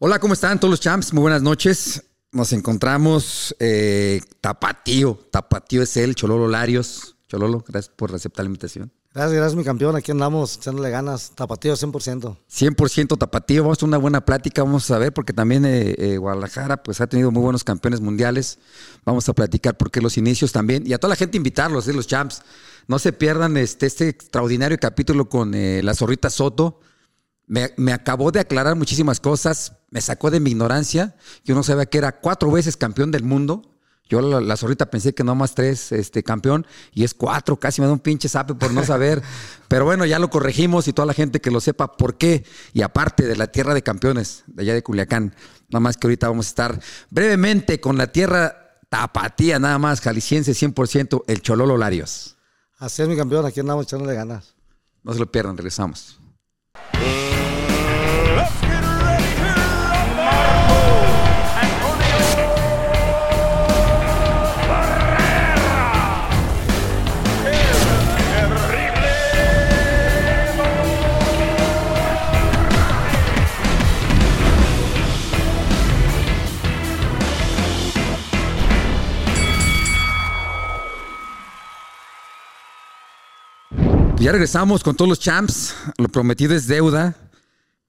Hola, ¿cómo están todos los champs? Muy buenas noches. Nos encontramos eh, Tapatío. Tapatío es él, Chololo Larios. Chololo, gracias por aceptar la invitación. Gracias, gracias, mi campeón. Aquí andamos echándole ganas. Tapatío 100%. 100% tapatío. Vamos a una buena plática. Vamos a ver, porque también eh, eh, Guadalajara pues, ha tenido muy buenos campeones mundiales. Vamos a platicar por qué los inicios también. Y a toda la gente invitarlos, los champs. No se pierdan este, este extraordinario capítulo con la zorrita Soto. Me, me, acabó de aclarar muchísimas cosas, me sacó de mi ignorancia. Yo no sabía que era cuatro veces campeón del mundo. Yo la, zorrita pensé que no más tres este, campeón y es cuatro, casi me da un pinche sape por no saber. Pero bueno, ya lo corregimos y toda la gente que lo sepa por qué. Y aparte de la tierra de campeones, de allá de Culiacán. Nada más que ahorita vamos a estar brevemente con la tierra tapatía, nada más, jalisciense 100%, el Chololo Larios. Así es, mi campeón, aquí andamos echándole ganas. No se lo pierdan, regresamos. Ya regresamos con todos los champs. Lo prometido es deuda.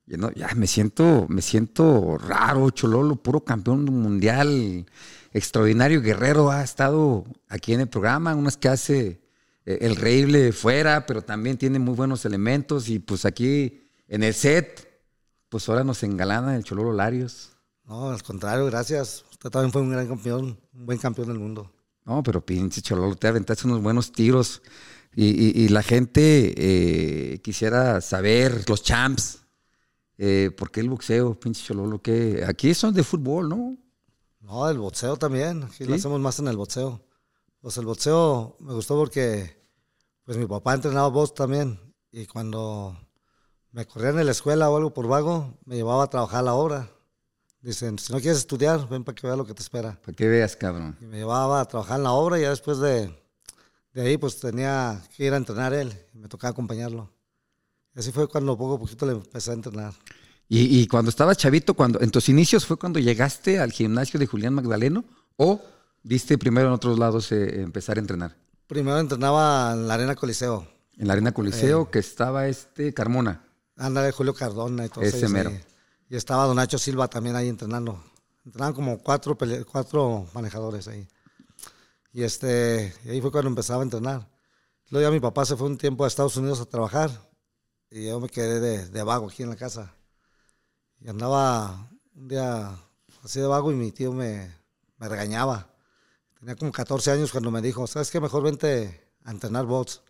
Ya me siento, me siento raro, Chololo, puro campeón mundial, extraordinario guerrero. Ha estado aquí en el programa, unas que hace eh, el reíble fuera, pero también tiene muy buenos elementos. Y pues aquí en el set, pues ahora nos engalana el Chololo Larios. No, al contrario, gracias. Usted también fue un gran campeón, un buen campeón del mundo. No, pero pinche Chololo, te aventaste unos buenos tiros. Y, la gente eh, quisiera saber, los champs, eh, ¿por qué el boxeo, pinche chololo? que Aquí son de fútbol, ¿no? No, el boxeo también. Aquí lo hacemos más en el boxeo. Pues el boxeo me gustó porque pues mi papá entrenaba box también. Y cuando me corrían en la escuela o algo por vago, me llevaba a trabajar a la obra. Dicen, si no quieres estudiar, ven para que veas lo que te espera. Para que veas, cabrón. Y me llevaba a trabajar en la obra y ya después de de ahí pues tenía que ir a entrenar él, y me tocaba acompañarlo. Y así fue cuando poco a poquito le empecé a entrenar. ¿Y, cuando estabas chavito, cuando, en tus inicios fue cuando llegaste al gimnasio de Julián Magdaleno o viste primero en otros lados eh, empezar a entrenar? Primero entrenaba en la Arena Coliseo. En la Arena Coliseo, eh. que estaba este Carmona. Anda de Julio Cardona y todo Ese mero. Y estaba Don Nacho Silva también ahí entrenando. Entrenaban como cuatro, cuatro manejadores ahí. Y este, ahí fue cuando empezaba a entrenar. Luego ya mi papá se fue un tiempo a Estados Unidos a trabajar y yo me quedé de, vago aquí en la casa. Y andaba un día así de vago y mi tío me, me regañaba. Tenía como 14 años cuando me dijo, ¿sabes qué? Mejor vente a entrenar bots.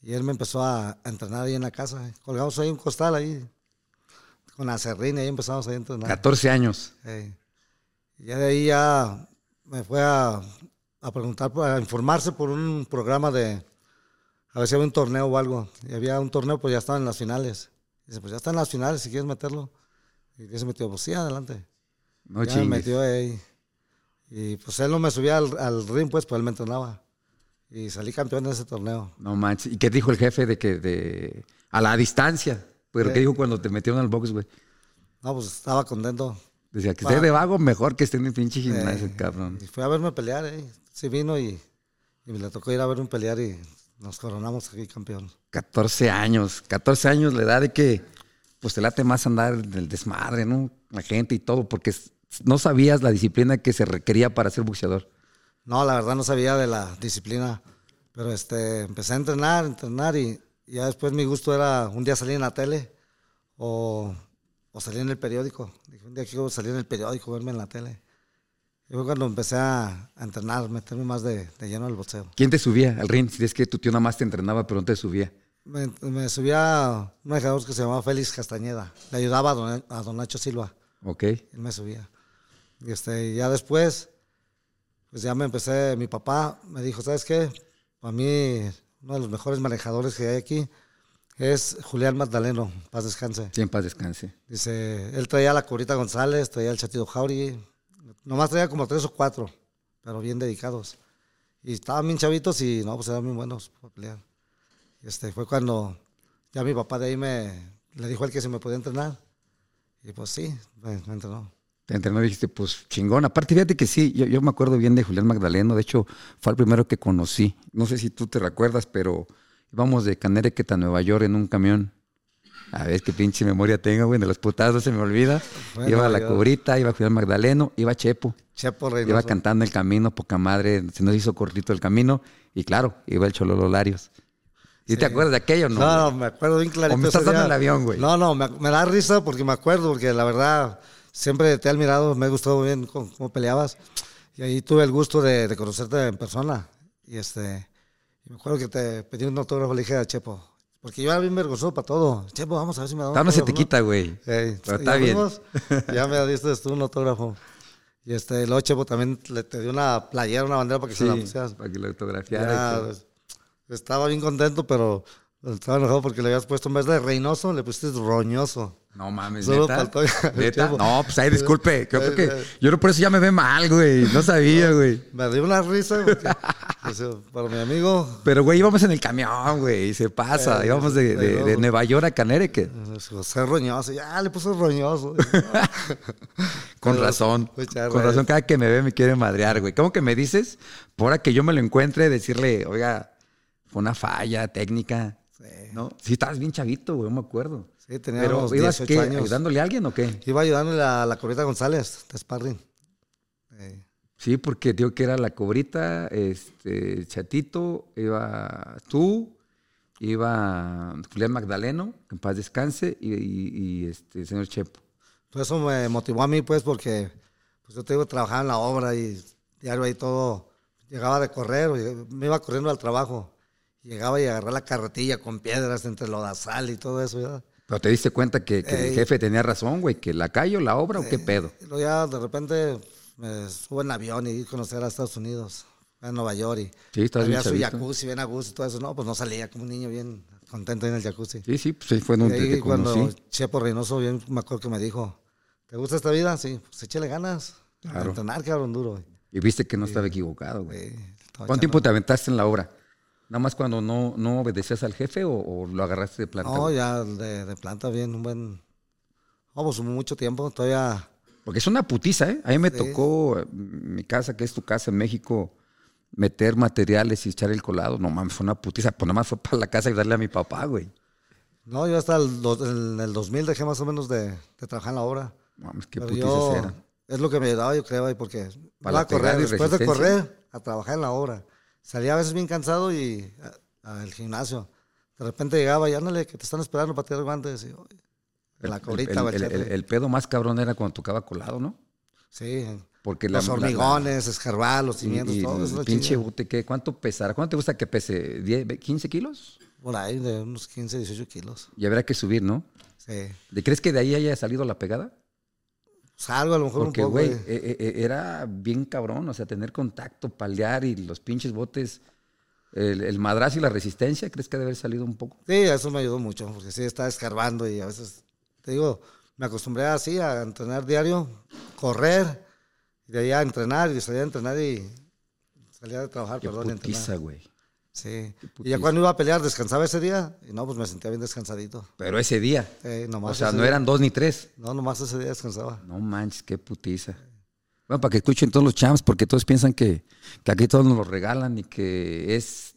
Y él me empezó a, entrenar ahí en la casa. Colgamos ahí un costal ahí con la serrina y ahí empezamos a entrenar. 14 años. Y ya de ahí ya me fue a, a preguntar, a informarse por un programa de, a ver si había un torneo o algo. Y había un torneo, pues ya estaban en las finales. dice, pues ya están en las finales, si quieres meterlo. Y se metió, pues sí, adelante. No ya me metió ahí. Y pues él no me subía al, al, ring, pues, pues él me entrenaba. Y salí campeón en ese torneo. No manches. ¿Y qué dijo el jefe de que de a la distancia? ¿Pero qué dijo cuando te metieron al box, güey? No, pues estaba contento. Decía que esté de vago, mejor que esté en el pinche gimnasio, eh, cabrón. Y fue a verme pelear, eh sí vino y, me le tocó ir a ver un pelear y nos coronamos aquí campeón. 14 años, 14 años la edad de que pues te late más andar en el desmadre, ¿no? La gente y todo, porque no sabías la disciplina que se requería para ser boxeador. No, la verdad no sabía de la disciplina, pero este, empecé a entrenar, entrenar y, ya después mi gusto era un día salir en la tele o, o salir en el periódico. Dije, un día quiero salir en el periódico, verme en la tele. Y fue cuando empecé a, entrenar, meterme más de, lleno al boxeo. ¿Quién te subía al ring? Si es que tu tío nada más te entrenaba, pero no te subía. Me, subía un manejador que se llamaba Félix Castañeda. Le ayudaba a don, Nacho Silva. Ok. Él me subía. Y este, ya después, pues ya me empecé, mi papá me dijo, ¿sabes qué? Para mí, uno de los mejores manejadores que hay aquí es Julián Magdaleno, paz descanse. Sí, en paz descanse. Dice, él traía la Corita González, traía el Chatido Jauri, Nomás traía como tres o cuatro, pero bien dedicados. Y estaban bien chavitos y no, pues eran muy buenos para pelear. Este, fue cuando ya mi papá de ahí me le dijo a él que se me podía entrenar. Y pues sí, me, me entrenó. Te entrenó y dijiste, pues chingón. Aparte, fíjate que sí, yo, yo me acuerdo bien de Julián Magdaleno. De hecho, fue el primero que conocí. No sé si tú te recuerdas, pero íbamos de Canerequeta a Nueva York en un camión. A ver qué pinche memoria tengo, güey. De los putazos se me olvida. Bueno, iba la yo- cubrita, iba Julián Magdaleno, iba Chepo. Chepo Iba Reynoso. cantando el camino, poca madre. Se nos hizo cortito el camino. Y claro, iba el Chololo Larios. ¿Y te acuerdas de aquello, no? No, no, me acuerdo bien clarito. ¿O me estás dando el avión, güey? No, no, me, me da risa porque me acuerdo, porque la verdad siempre te he admirado, me gustó muy bien cómo, cómo peleabas. Y ahí tuve el gusto de, de conocerte en persona. Y este, y me acuerdo que te pedí un autógrafo, le dije a Chepo, porque yo era bien vergonzoso para todo. Chepo, vamos a ver si me da un no se te quita, güey. Pero y está bien. fuimos, ya me diste tú un autógrafo. Y este, luego Chepo también le, te dio una playera, una bandera para que se la Sí, pusieras. para que lo autografiara. Pues, estaba bien contento, pero estaba enojado porque le habías puesto en vez de Reynoso, le pusiste Roñoso. No mames, Solo neta. No, pues ahí disculpe. Creo que Eh, yo no por eso ya me ve mal, güey. No sabía, güey. Me dio una risa porque, pues, para mi amigo Pero, güey, íbamos en el camión, güey. y Se pasa. Eh, íbamos de, de- de. Nueva York a Canereque. pues, José Roñoso, ya le puso Roñoso. Con Pero, razón. muchas Con razón, cada que me ve me quiere madrear, güey. ¿Cómo que me dices? Por ahora que yo me lo encuentre, decirle, oiga, fue una falla técnica. Sí, ¿No? Sí, estabas bien chavito, güey, no me acuerdo. Sí, tenía Pero, unos ¿ibas 18 qué? años. ¿Ayudándole a alguien o qué? Iba ayudándole a la Corita González, de Sparring. Eh, Sí, porque digo que era la cobrita, este, Chatito, iba tú, iba Julián Magdaleno, que en paz descanse, y, y- y, este, el señor Chepo. Pues eso me motivó a mí, pues, porque pues yo te digo, trabajaba en la obra y diario ahí todo. Llegaba de correr, me iba corriendo al trabajo. Llegaba y agarraba la carretilla con piedras entre lodazal y todo eso. ¿ya? Pero te diste cuenta que, que el Ey. jefe tenía razón, güey, que la calle o la obra o qué pedo. Y luego ya de repente me subo en avión y a conocer a Estados Unidos, a Nueva York. Y Sí, estás bien había su chavito. jacuzzi, bien a gusto y todo eso. No, pues no salía como un niño bien contento en el jacuzzi. Sí, sí, pues ahí fue Y donde ahí te cuando conocí. Chepo Reynoso, bien me acuerdo que me dijo, ¿te gusta esta vida? Sí, pues échale ganas. A Claro. entrenar, cabrón, duro. Y viste que no estaba equivocado, güey. güey. ¿Cuánto tiempo te aventaste en la obra? ¿Nada más cuando no, no obedecías al jefe o, o lo agarraste de planta? No, ya de, de planta bien, un buen... Vamos, mucho tiempo, todavía... Porque es una putiza, ¿eh? A mí me Sí. tocó, eh, mi casa, que es tu casa en México, meter materiales y echar el colado. No mames, fue una putiza. Pues nada más fue para la casa y darle a mi papá, güey. No, yo hasta el, en el 2000 dejé más o menos de, de trabajar en la obra. Mames, qué Pero putizas yo, eran. es lo que me ayudaba, yo creo, porque Para iba a correr, después de correr, a trabajar en la obra. Salía a veces bien cansado y al gimnasio. De repente llegaba y ándale, que te están esperando para tirar guantes. Y, El, la cobrita, el- el- pedo más cabrón era cuando tocaba colado, ¿no? Sí, Porque los la- la- la- hormigones, escarbar, los cimientos, y todo eso. pinche bote, ¿qué? ¿cuánto pesará? ¿Cuánto te gusta que pese? ¿10, ve- 15 kilos? Por ahí, de unos 15, 18 kilos. Y habrá que subir, ¿no? Sí. ¿De crees que de ahí haya salido la pegada? Salgo a lo mejor Porque, un poco. güey, güey. eh, eh, era bien cabrón, o sea, tener contacto, palear y los pinches botes, el, el madrazo y la resistencia, ¿crees que debe haber salido un poco? Sí, eso me ayudó mucho, porque sí, estaba escarbando y a veces, te digo, me acostumbré así a entrenar diario, correr, y de ahí a entrenar, y salía a entrenar y salía de trabajar, Qué perdón, y entrenar. putiza, güey. Sí. Y ya cuando iba a pelear, descansaba ese día, y no, pues me sentía bien descansadito. Pero ese día, Eh, nomás o sea, no día- eran dos ni tres. No, nomás ese día descansaba. No manches, qué putiza. Bueno, para que escuchen todos los champs, porque todos piensan que, que aquí todos nos lo regalan y que es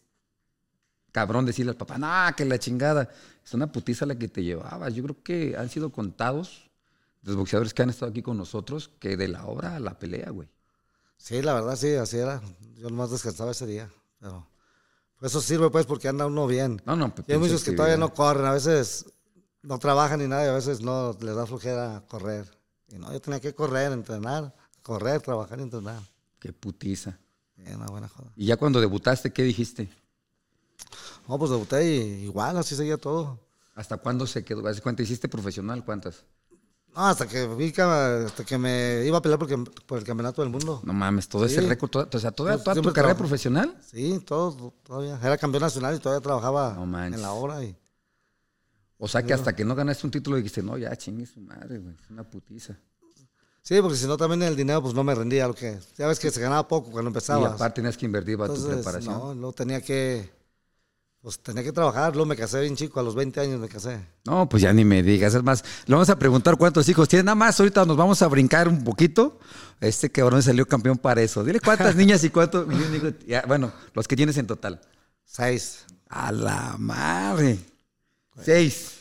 cabrón decirle al papá, no, que la chingada. Es una putiza la que te llevabas. Yo creo que han sido contados los boxeadores que han estado aquí con nosotros que de la obra a la pelea, güey. Sí, la verdad, sí, así era. Yo nomás descansaba ese día, pero pues eso sirve, pues, porque anda uno bien. No, no, Y hay muchos que todavía no corren, a veces no trabajan ni nada, y a veces no les da flojera correr. Y no, yo tenía que correr, entrenar, correr, trabajar y entrenar. Qué putiza. Y una buena joda. Y ya cuando debutaste, ¿qué dijiste? No, pues debuté y igual, así seguía todo. ¿Hasta cuándo se quedó? ¿Hace cuánto hiciste profesional? ¿Cuántas? No, hasta que vi que, hasta que me iba a pelear porque, por el campeonato del mundo. No mames, todo Sí. ese récord, o sea, toda, tu carrera profesional. Sí, todo, todavía. Era campeón nacional y todavía trabajaba No en la obra. Y, O sea, que hasta que no ganaste un título dijiste, no, ya chingue su madre, güey, es una putiza. sí, porque si no también el dinero pues no me rendía. Lo que, ya ves que se ganaba poco cuando Y empezaba. aparte tenías que invertir para tu preparación. no, no tenía que Pues tenía que trabajar, luego me casé bien chico, a los 20 años me casé. No, pues ya ni me digas. Es más, le vamos a preguntar cuántos hijos tiene. Nada más, ahorita nos vamos a brincar un poquito. Este cabrón salió campeón para eso. Dile cuántas niñas y cuántos. bueno, los que tienes en total. Seis. A la madre. Seis.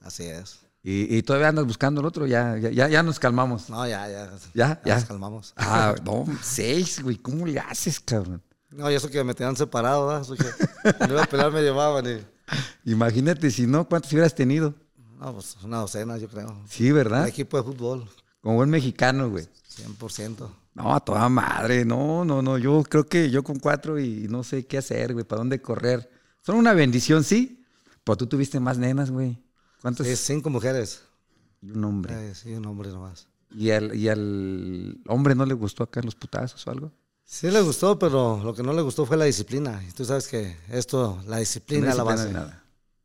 Así es. Y, todavía andas buscando el otro, ya, ya, ya nos calmamos. No, ya, ya. Ya, ya. Nos calmamos. Ah, no, seis, güey. ¿Cómo le haces, cabrón? No, y eso que me tenían separado, ¿verdad? Eso que iba a pelear me llevaban. Y... Imagínate, si no, ¿cuántos hubieras tenido? No, pues una docena, yo creo. Sí, ¿verdad? Un equipo de fútbol. Como buen mexicano, güey. 100%. No, a toda madre. No, no, no. Yo creo que yo con cuatro y no sé qué hacer, güey. ¿Para dónde correr? Son una bendición, sí. Pero tú tuviste más nenas, güey. ¿Cuántos? Sí, cinco mujeres. Y un hombre. Eh, sí, un hombre nomás. ¿Y al, ¿Y al hombre no le gustó acá los putazos o algo? Sí le gustó, pero lo que no le gustó fue la disciplina. Y tú sabes que esto, la disciplina la base. De nada,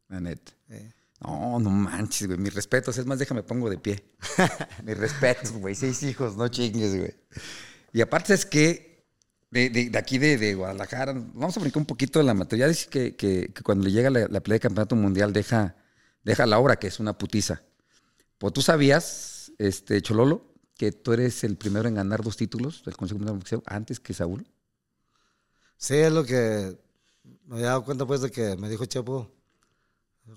la neta. No, no manches, güey. Mis respetos. Es más, déjame pongo de pie. Mis respetos, güey. Seis hijos, no chingues, güey. Y aparte es que de, de, aquí de, Guadalajara, vamos a brincar un poquito de la materia. Dice que, que, cuando le llega la, la, pelea de campeonato mundial deja, deja la obra, que es una putiza. Pues tú sabías, este, Chololo, que tú eres el primero en ganar dos títulos del Consejo Mundial de Boxeo antes que Saúl? Sí, es lo que me había dado cuenta pues de que me dijo Chepo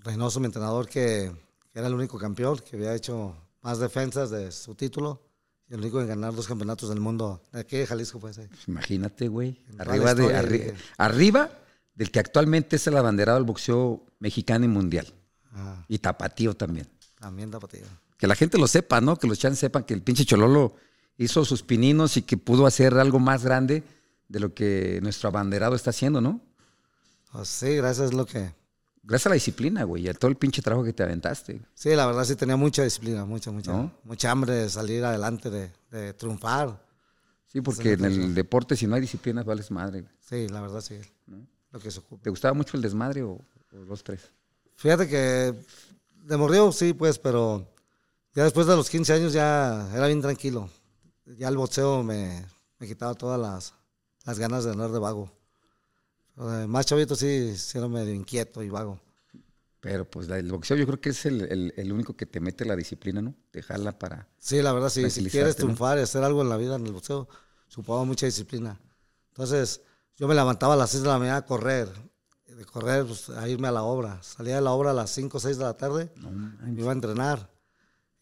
Reynoso, mi entrenador, que, era el único campeón, que había hecho más defensas de su título y el único en ganar dos campeonatos del mundo. Aquí de Jalisco pues, pues Imagínate, güey. Arriba, de, arriba del que actualmente es el abanderado del boxeo mexicano y mundial. Ah. Y tapatío también. También tapatío que la gente lo sepa, ¿no? Que los chan sepan que el pinche Chololo hizo sus pininos y que pudo hacer algo más grande de lo que nuestro abanderado está haciendo, ¿no? Oh, sí, gracias a lo que... Gracias a la disciplina, güey, y a todo el pinche trabajo que te aventaste. Sí, la verdad sí tenía mucha disciplina, mucha, mucha, mucha hambre de salir adelante, de, triunfar. Sí, porque en el deporte si no hay disciplina vales madre. Sí, la verdad sí. Lo que se ocupa. ¿Te gustaba mucho el desmadre o, los tres? Fíjate que de morrió sí, pues, pero ya después de los 15 años ya era bien tranquilo. Ya el boxeo me, me quitaba todas las, las, ganas de andar de vago. más chavito sí, sí era medio inquieto y vago. Pero pues el boxeo yo creo que es el, el, único que te mete la disciplina, ¿no? Te jala para... Sí, la verdad, sí. Si quieres triunfar y hacer algo en la vida en el boxeo, supone mucha disciplina. Entonces, yo me levantaba a las 6 de la mañana a correr. De correr, pues, a irme a la obra. Salía de la obra a las 5 o 6 de la tarde. me iba a entrenar.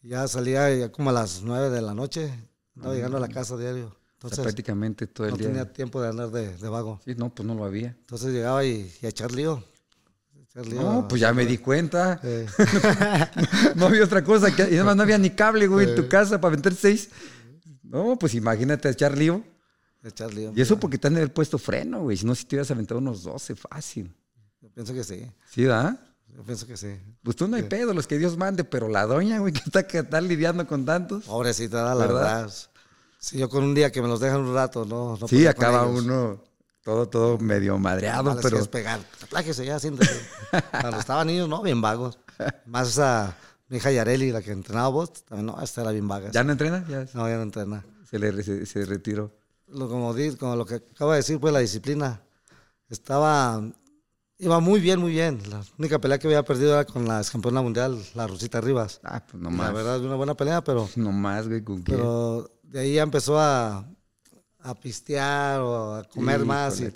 Ya salía ya como a las 9 de la noche, estaba llegando a la casa diario. Entonces, prácticamente todo el no día. No tenía tiempo de andar de, vago. Sí, no, pues no lo había. Entonces llegaba y, a echar lío. no, pues ya me di cuenta. no había otra cosa. Que, y además no había ni cable, güey, en tu casa para vender seis. No, pues imagínate echar lío. Echar lío. Y eso porque te han de haber puesto freno, güey. Si no, si te hubieras aventado unos 12, fácil. Pienso que sí. ¿Sí, da? Yo pienso que sí. Pues tú no hay pedo, los que Dios mande, pero la doña, güey, que está, que está lidiando con tantos. Pobrecita, la verdad. Sí, yo con un día que me los dejan un rato, ¿no? no sí, acaba uno todo, todo medio madreado, pero... Es pegar. Apláquese ya, siéntese. Cuando estaban niños, no, bien vagos. Más esa, mi hija Yareli, la que entrenaba vos, también, no, esta era bien vaga. ¿Ya no entrena? Ya. No, ya no entrena. Se le se, retiró. Lo, como, como lo que acaba de decir, pues la disciplina. Estaba Iba muy bien, muy bien. La única pelea que había perdido era con la campeona mundial, la Rosita Rivas. Ah, pues nomás. La verdad, una buena pelea, pero. No más, güey, ¿con qué? Pero de ahí ya empezó a, a pistear o a comer más. Y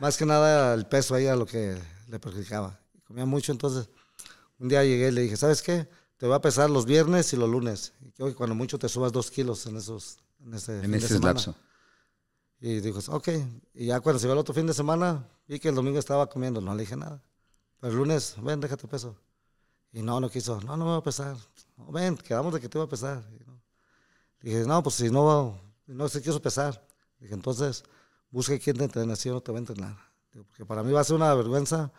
más que nada el peso ahí era lo que le perjudicaba. Comía mucho, entonces un día llegué y le dije, ¿sabes qué? Te voy a pesar los viernes y los lunes. Y quiero que cuando mucho te subas dos kilos en esos. En ese, en ese lapso. Y dijo, ok. Y ya cuando se va el otro fin de semana, vi que el domingo estaba comiendo, no le dije nada. Pero el lunes, ven, déjate peso. Y no, no quiso, no, no me va a pesar. ven, quedamos de que te iba a pesar. dije, no, pues si no, no se quiso pesar. Dije, entonces, busque quién te entrena, si no te va a entrenar. porque para mí va a ser una vergüenza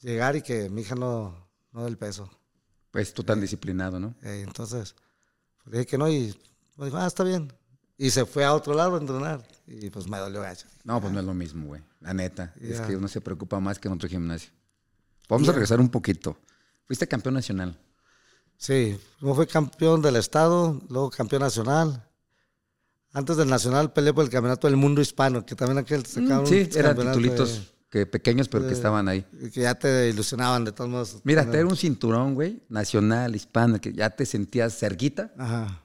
llegar y que mi hija no, no dé el peso. Pues tú tan disciplinado, ¿no? Eh, entonces, pues, dije que no y me dijo, ah, está bien. Y se fue a otro lado a entrenar. Y pues me dolió gacho. No, pues no es lo mismo, güey. La neta. Es que uno se preocupa más que en otro gimnasio. Vamos a regresar un poquito. Fuiste campeón nacional. Sí, uno fue campeón del estado, luego campeón nacional. Antes del nacional peleé por el campeonato del mundo hispano, que también aquel sacaron mm, Sí, eran titulitos. que pequeños, pero que estaban ahí. Que ya te ilusionaban de todos modos. Mira, tener un cinturón, güey, nacional, hispano, que ya te sentías cerquita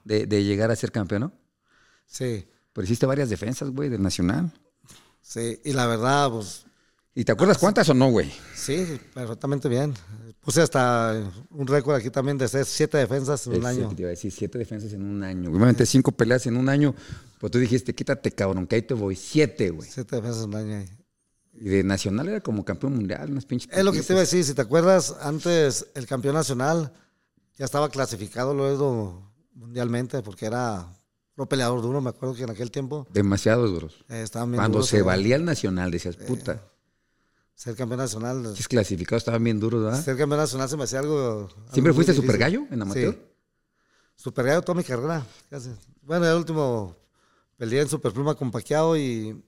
de, de llegar a ser campeón, ¿no? Sí, Pero hiciste varias defensas, güey, del nacional. sí. Y la verdad, pues ¿Y te acuerdas cuántas o no, güey? sí, perfectamente bien. Puse hasta un récord aquí también de hacer siete defensas en un año. Te iba a decir, siete defensas en un año. Obviamente cinco peleas en un año. Pues tú dijiste, quítate, cabrón, que ahí te voy. Siete, güey. Siete defensas en un año. Y de nacional era como campeón mundial, unas pinches. Es lo que te iba a decir, si te acuerdas, antes el campeón nacional ya estaba clasificado luego mundialmente porque era pro peleador duro, me acuerdo que en aquel tiempo Demasiado duros. eh, estaban bien Cuando duros, se eh, valía el nacional, decías, puta. Ser campeón nacional. Esos clasificados estaban bien duros, ¿verdad? Ser campeón nacional se me hacía algo. ¿Siempre algo fuiste super gallo en amateur? Sí. Super gallo toda mi carrera. casi. Bueno, el último peleé en superpluma con Paquiao y,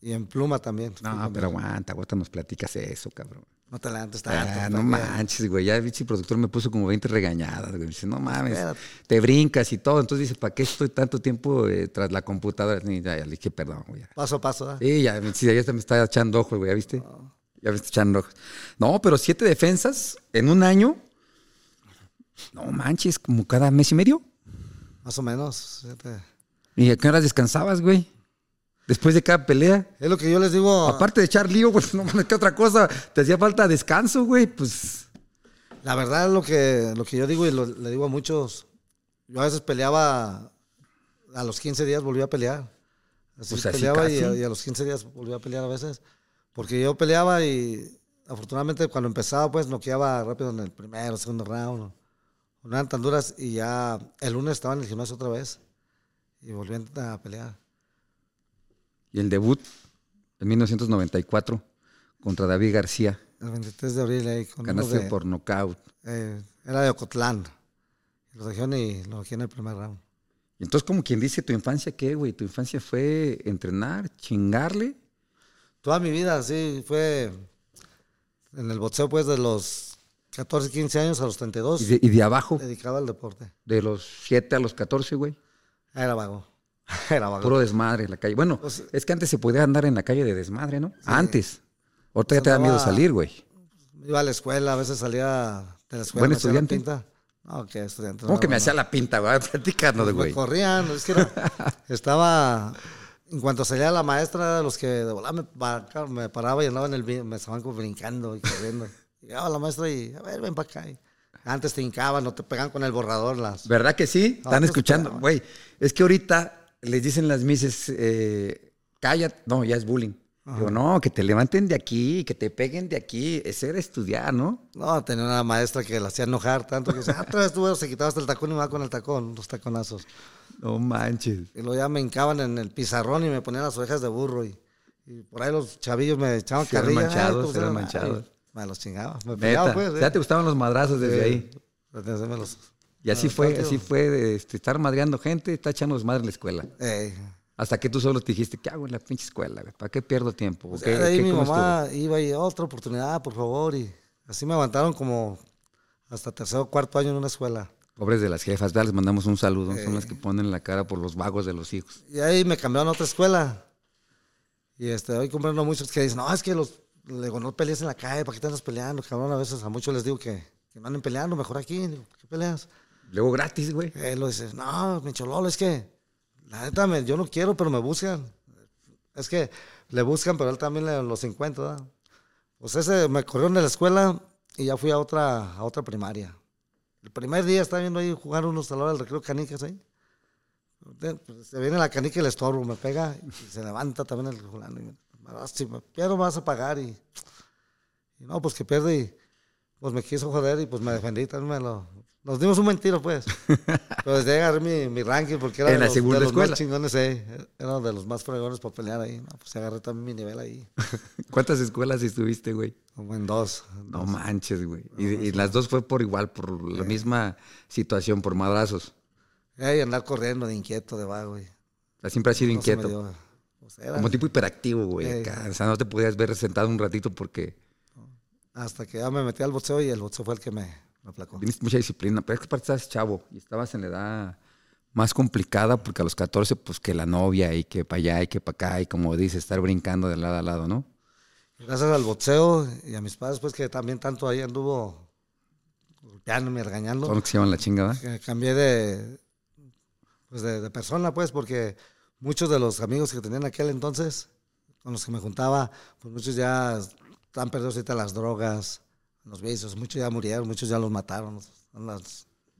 y en pluma también. No, pero aguanta, aguanta, nos platicas eso, cabrón. No te levantes Ah, tanto. no Paquiao. manches, güey. Ya el productor me puso como 20 regañadas, güey. Dice, no mames, Espérate. te brincas y todo. Entonces dice, ¿para qué estoy tanto tiempo eh, tras la computadora? Y ya, ya le dije, perdón, güey. Paso a paso. ¿eh? Sí, ya, sí, ya me está echando ojos, güey, ¿ya viste? Ya me está echando ojos. No, pero siete defensas en un año. No manches, como cada mes y medio. Más o menos. fíjate. ¿Y a qué horas descansabas, güey? Después de cada pelea. Es lo que yo les digo. Aparte de echar lío, pues no mames, ¿qué otra cosa? Te hacía falta descanso, güey. Pues. La verdad, lo que, lo que yo digo y lo- le digo a muchos, yo a veces peleaba, a los 15 días volvía a pelear. Así Pues así peleaba y, a los 15 días volvía a pelear a veces. Porque yo peleaba y afortunadamente cuando empezaba, pues noqueaba rápido en el primero, segundo round. No eran tan duras y ya el lunes estaba en el gimnasio otra vez y volví a pelear. Y el debut en 1994 contra David García. El 23 de abril ahí con Ganaste de- por nocaut. eh, era de Ocotlán. Lo trajeron y lo dejé en el primer round. Y entonces, como quien dice, ¿tu infancia qué, güey? ¿Tu infancia fue entrenar, chingarle? Toda mi vida, sí, fue en el boxeo, pues, de los 14, 15 años a los 32, Y de, y de abajo, dedicado al deporte. de los 7 a los 14, güey. Era vago. Puro desmadre en la calle. Bueno, Pues, es que antes se podía andar en la calle de desmadre, ¿no? Antes. Ahorita ya Pues te da miedo salir, güey. Iba a la escuela, a veces salía de la escuela. ¿Buen estudiante? pinta. No, que estudiante. ¿Cómo no, que me no. hacía la pinta, güey? Platícanos, Me güey. corrían, es que era- estaba. En cuanto salía la maestra, los que de volar me, me paraba y andaba en el. Me estaban como brincando y corriendo. Llegaba la maestra y, a ver, ven para acá. Y antes te hincaban, no te pegan con el borrador las. ¿Verdad que sí? Están escuchando. Güey, es que ahorita les dicen las mises, eh, cállate. No, ya es bullying. Digo, no, que te levanten de aquí, que te peguen de aquí. Ese era estudiar, ¿no? No, tenía una maestra que la hacía enojar tanto que decía, ah, otra vez tú se quitaba hasta el tacón y me va con el tacón, los taconazos. No manches. Y luego ya me hincaban en el pizarrón y me ponían las orejas de burro. Y, y por ahí los chavillos me echaban Sí, eran carrilla. manchados, ¿cómo se eran manchados. Ay, Me los chingaba. Me Neta. pues. ya eh. te gustaban los madrazos desde Sí. ahí. Los- Y así me fue, así fue de este, estar madreando gente, estar echando desmadre en la escuela. Eh, Hasta que tú solo te dijiste, ¿qué hago en la pinche escuela? ¿Para qué pierdo tiempo? pues ¿Qué- ya de ahí qué- mi mamá iba y otra oportunidad, por favor. Y así me aguantaron como hasta tercero o cuarto año en una escuela. estuvo? Pobres de las jefas, ¿verdad? les mandamos un saludo. Son las que ponen la cara por los vagos de los hijos. Y ahí me cambiaron a otra escuela. Y este, hoy comprendo muchos que dicen, no, es que los, le digo, no pelees en la calle, ¿para qué te andas peleando? Cabrón, a veces a muchos les digo que, que no anden peleando, mejor aquí. Digo, ¿qué peleas? Luego gratis, güey. Él lo dice, no, mi chololo, es que, la neta, me- yo no quiero, pero me buscan. Es que le buscan, pero él también los encuentra. Pues ese me corrieron de la escuela y ya fui a otra, a otra primaria. El primer día estaba viendo ahí jugar unos a la hora del recreo canicas ahí. Pues, Se viene la canica y el estorbo, me pega y se levanta también el fulano. y me- "Ah, Si me pierdo, vas a pagar. Y, y no, pues que pierde y pues me quiso joder y pues me defendí. También me lo, nos dimos un mentiro, pues. Pero desde ahí agarré mi, mi ranking porque era En de la los, segunda de los escuela. más chingones, eh. Era de los más fregones para pelear ahí. No, pues agarré también mi nivel ahí. ¿Cuántas escuelas estuviste, güey? Como en dos. No manches, güey. Y, y las dos fue por igual, por la misma situación, por madrazos. Eh, y andar corriendo de inquieto, de vago. Y O sea, siempre has sido no inquieto. Pues era Como tipo hiperactivo, güey. O sea, no te podías ver sentado un ratito porque Hasta que ya me metí al boxeo y el boxeo fue el que me, me aplacó. tienes mucha disciplina. Pero es que aparte estabas chavo y estabas en la edad más complicada porque a los 14, pues que la novia y que para allá y que para acá y como dices, estar brincando de lado a lado, ¿no? Gracias al boxeo y a mis padres, pues que también tanto ahí anduvo golpeándome, regañando. Todo lo que se llaman la chingada. que Cambié de, pues de, de persona, pues, porque muchos de los amigos que tenía en aquel entonces, con los que me juntaba, pues muchos ya están perdidos ahorita las drogas, los vicios, muchos ya murieron, muchos ya los mataron.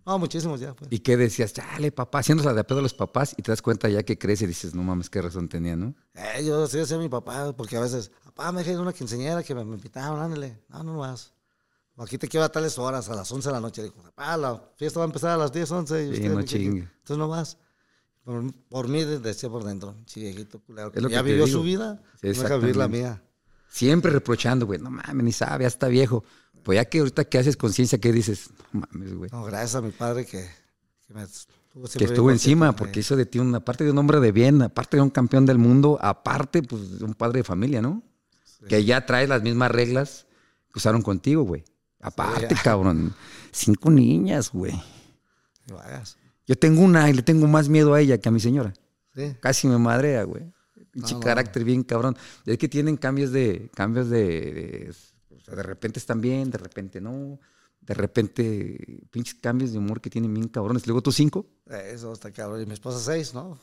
no, muchísimos ya, pues. ¿Y qué decías? Chale, papá, haciéndose de pedo a los papás y te das cuenta ya que crees y dices, no mames, qué razón tenía, ¿no? Eh, yo sí decía a mi papá, porque a veces, papá, me dejé una quinceañera que me, me invitaron, ándale. No, no vas. O aquí te quiero a tales horas, a las 11 de la noche. Digo, papá, la fiesta va a empezar a las 10, 11. Y Sí, no chingue. Entonces no vas. Por, por mí decía por dentro, chi viejito culero. Ya que te vivió digo. su vida, Sí, no deja vivir la mía. Siempre reprochando, güey, no mames, ni sabe, ya está viejo. Pues ya que ahorita que haces conciencia, ¿qué dices? No mames, güey. No, gracias a mi padre que, que me estuvo que estuvo encima, porque hizo de ti una parte de un hombre de bien, aparte de un campeón del mundo, aparte, pues, de un padre de familia, ¿no? Que ya trae las mismas reglas que usaron contigo, güey. Aparte, cabrón. Cinco niñas, güey. que vayas. Yo tengo una y le tengo más miedo a ella que a mi señora. Sí. Casi me madrea, güey. Pinche No, no. carácter bien cabrón. Es que tienen cambios de, cambios de, sea, de repente están bien, de repente no. De repente, pinches cambios de humor que tienen bien cabrones. Luego tú cinco. Eso está cabrón. Y mi esposa seis, ¿no?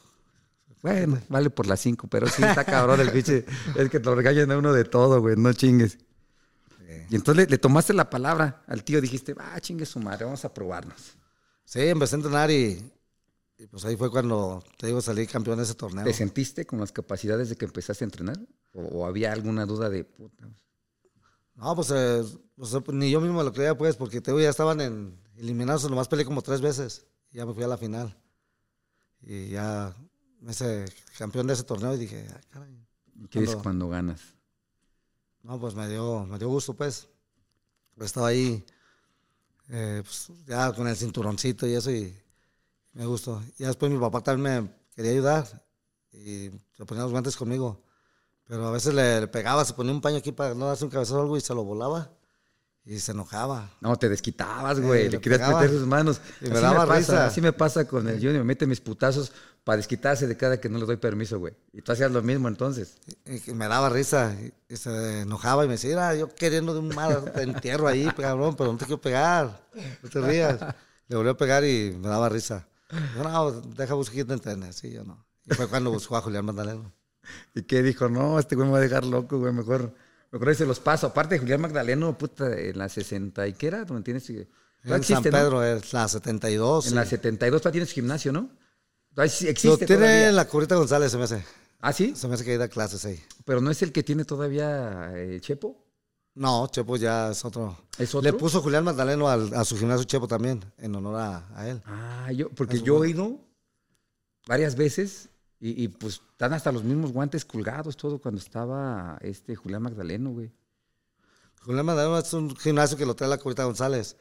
Bueno, vale por las cinco, pero sí está cabrón el pinche. Es que te lo regañan a uno de todo, güey, no chingues. Y entonces le, le tomaste la palabra al tío, dijiste, ah, chingue su madre, vamos a probarnos. Sí, empecé a entrenar y, y pues ahí fue cuando, te digo, salí campeón de ese torneo. ¿Te sentiste con las capacidades de que empezaste a entrenar? ¿O, o había alguna duda de puta? No, pues, eh, pues, eh, ni yo mismo lo creía, pues, porque te digo, ya estaban en eliminados, nomás peleé como tres veces. Y ya me fui a la final. Y ya me hice campeón de ese torneo y dije, ah, caray. ¿Qué dices Cuando- cuando ganas? No, pues me dio, me dio gusto, pues. Estaba ahí, eh, pues, ya con el cinturoncito y eso, y me gustó. Y ya después mi papá también me quería ayudar y se ponía los guantes conmigo. Pero a veces le, le pegaba, se ponía un paño aquí para no darse un cabezazo o algo y se lo volaba. Y se enojaba. No, te desquitabas, güey. Eh, le querías pegaba. meter sus manos. Y me daba pasa, risa. Así me pasa con el Junior. Mete mis putazos para desquitarse de cada que no le doy permiso, güey. Y tú hacías lo mismo entonces. Y, y me daba risa. Y, se enojaba y me decía, "Mira, yo queriendo de un mal te entierro ahí, cabrón, pero no te quiero pegar. No te rías. Le volvió a pegar y me daba risa. Yo, no, deja buscar que te entrenes. Sí, yo no. Y fue cuando buscó a Julián Magdaleno. ¿Y qué dijo? No, este güey me va a dejar loco, güey. Mejor, mejor ahí se los paso. Aparte de Julián Magdaleno, puta, en la 60, ¿y qué era? ¿Dónde tienes? En Todavía San existe, ¿no? Pedro, es la 72. En sí. la 72 todavía tienes gimnasio, ¿no? Sí Lo existe tiene todavía. la Curita González, se me hace. ¿Ah, sí? Se me hace que da clases ahí. Pero no es el que tiene todavía eh, Chepo. No, Chepo ya es otro. ¿Es otro? Le puso Julián Magdaleno al- a su gimnasio Chepo también, en honor a, a él. Ah, yo, porque yo he ido varias veces y, y, pues están hasta los mismos guantes colgados, todo cuando estaba este Julián Magdaleno, güey. Julián Magdaleno es un gimnasio que lo trae la Curita González.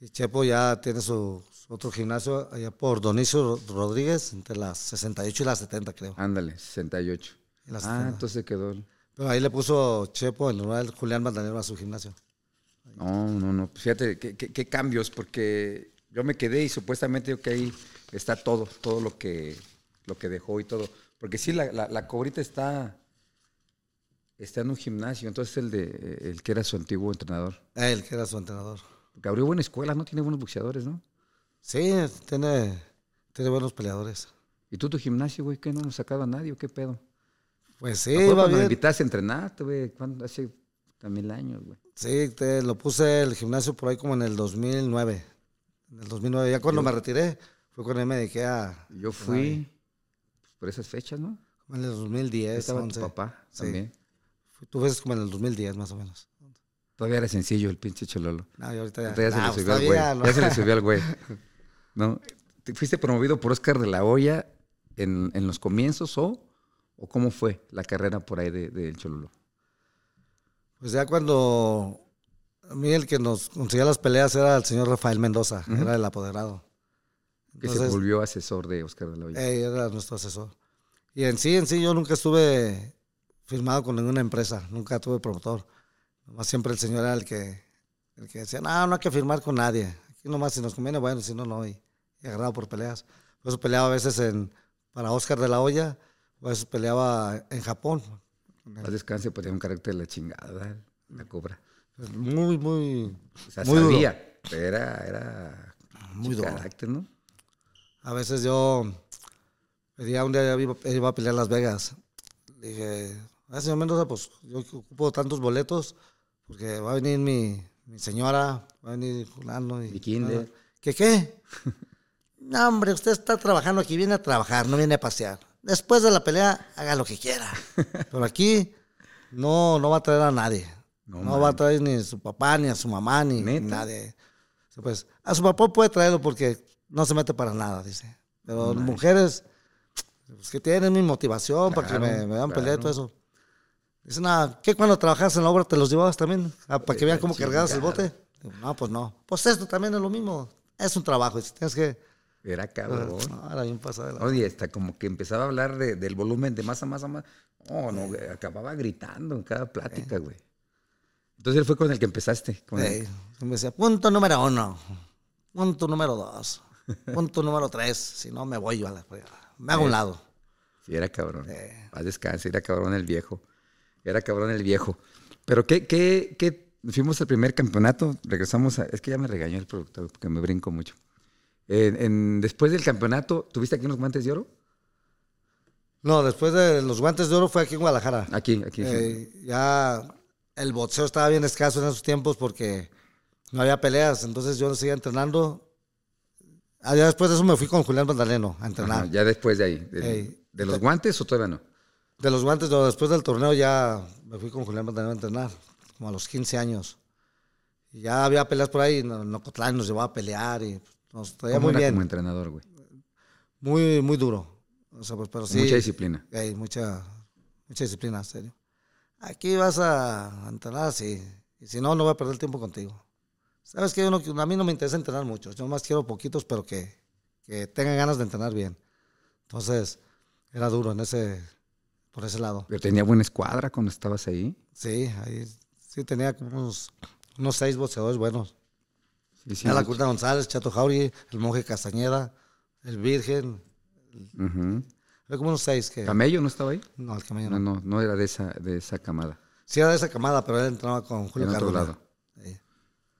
Y Chepo ya tiene su, su otro gimnasio allá por Donicio Rodríguez, entre las 68 y las 70, creo. Ándale, 68. Y las Ah, 70. entonces quedó. el- Pero ahí le puso Chepo en honor a Julián Magdaleno a su gimnasio. No, no, no. Pues fíjate qué, qué- qué cambios, porque yo me quedé y supuestamente yo que ahí está todo, todo lo que, lo que dejó y todo. Porque sí, la, la, la cobrita está, está en un gimnasio, entonces el de el que era su antiguo entrenador. Él, que era su entrenador. Porque abrió buena escuela, ¿no? Tiene buenos boxeadores, ¿no? Sí, tiene, tiene buenos peleadores. ¿Y tú tu gimnasio, güey? ¿Qué no nos sacaba nadie o qué pedo? Pues sí, va cuando me bien. invitaste a entrenar, güey, hace mil años, güey. Sí, te, lo puse el gimnasio por ahí como en el 2009. En el 2009, ya cuando me retiré, fue cuando me dediqué a... Yo fui por esas fechas, ¿no? como en el 2010, Estaba 11. tu papá Sí. también. Tú fuiste como en el 2010 más o menos. Todavía era sencillo el pinche chololo. No, y ahorita ya, Ahorita ya se Ah, le pues subió al güey. todavía, ¿no? Ya se le subió al güey. ¿No? ¿Te fuiste promovido por Oscar de la Hoya en, en los comienzos o, o cómo fue la carrera por ahí del de, Chololo? Pues ya cuando a mí el que nos conseguía las peleas era el señor Rafael Mendoza, era el apoderado. Que se Entonces, volvió asesor de Oscar de la Hoya. eh, era nuestro asesor. Y en sí, en sí, yo nunca estuve firmado con ninguna empresa, nunca tuve promotor. Nomás siempre el señor era el que, el que decía, no, no hay que firmar con nadie. Aquí nomás si nos conviene, bueno, si no, no. Y, y agarrado por peleas. Por eso peleaba a veces en, para Oscar de la Hoya, a veces peleaba en Japón, Más descanse, pues tenía un carácter de la chingada, la cobra. Pues, muy, muy. O sea, muy duro. sabía, pero era, era Muy duro. carácter, ¿no? A veces yo pedía un día iba, iba a pelear Las Vegas. Dije, ah, señor Mendoza, pues yo ocupo tantos boletos porque va a venir mi, mi señora, va a venir fulano. Y, Mi. ¿Qué qué? no, hombre, usted está trabajando aquí, viene a trabajar, no viene a pasear. Después de la pelea, haga lo que quiera. Pero aquí no, no va a traer a nadie. No No, va a traer ni a su papá, ni a su mamá, ni, ni ¿Neta? nadie. Pues, a su papá puede traerlo porque no se mete para nada, dice. Pero mujeres, pues que tienen mi motivación para que me, me dan pelea y todo eso. Dice, nada, ¿qué cuando trabajas en la obra te los llevabas también? Ah, para que vean cómo cargabas el bote. Digo, no, pues no. Pues esto también es lo mismo. Es un trabajo. dice, Tienes que. Era cabrón. No, era bien pasada la- Oye, hasta como que empezaba a hablar de- del volumen de más a más a más. Oh, no, güey, acababa gritando en cada plática, güey. Entonces él fue con el que empezaste. Con el- me decía, punto número uno, punto número dos, punto número tres. Si no, me voy yo a la. Me hago a un lado. Sí, era cabrón. Paz descanse, era cabrón el viejo. Era cabrón el viejo. Pero qué, qué, qué, fuimos al primer campeonato, regresamos a, es que ya me regañó el productor porque me brinco mucho. En- en- después del campeonato, ¿tuviste aquí unos guantes de oro? No, después de los guantes de oro fue aquí en Guadalajara. Aquí, aquí. sí. Eh, ya el boxeo estaba bien escaso en esos tiempos porque no había peleas. Entonces yo seguía entrenando. Ah, ya después de eso me fui con Julián Magdaleno a entrenar. Ajá, ya después de ahí. ¿De, Ey. de los guantes o todavía no? De los guantes, no, después del torneo ya me fui con Julián Magdaleno a entrenar, como a los 15 años. Y ya había peleas por ahí, no- Nocotlán nos llevaba a pelear y nos traía ¿Cómo muy era bien. como entrenador, güey? Muy, muy duro. O sea, pues, pero sí. Mucha disciplina. Hay mucha, mucha disciplina, en serio. Aquí vas a entrenar, sí. Y si no, no voy a perder el tiempo contigo. Sabes que a mí no me interesa entrenar mucho. Yo más quiero poquitos, pero que, que tengan ganas de entrenar bien. Entonces, era duro en ese, por ese lado. Pero tenía buena escuadra cuando estabas ahí. Sí, ahí sí tenía como unos, unos seis boxeadores buenos. Sí, sí. La Curta González, Chato Jauri, el monje Castañeda, el Virgen. Ujú. Era como unos seis que. ¿Camello no estaba ahí? No, el camello No, no. no, no era de esa, de esa camada. Sí, era de esa camada, pero él entraba con Julio En otro lado.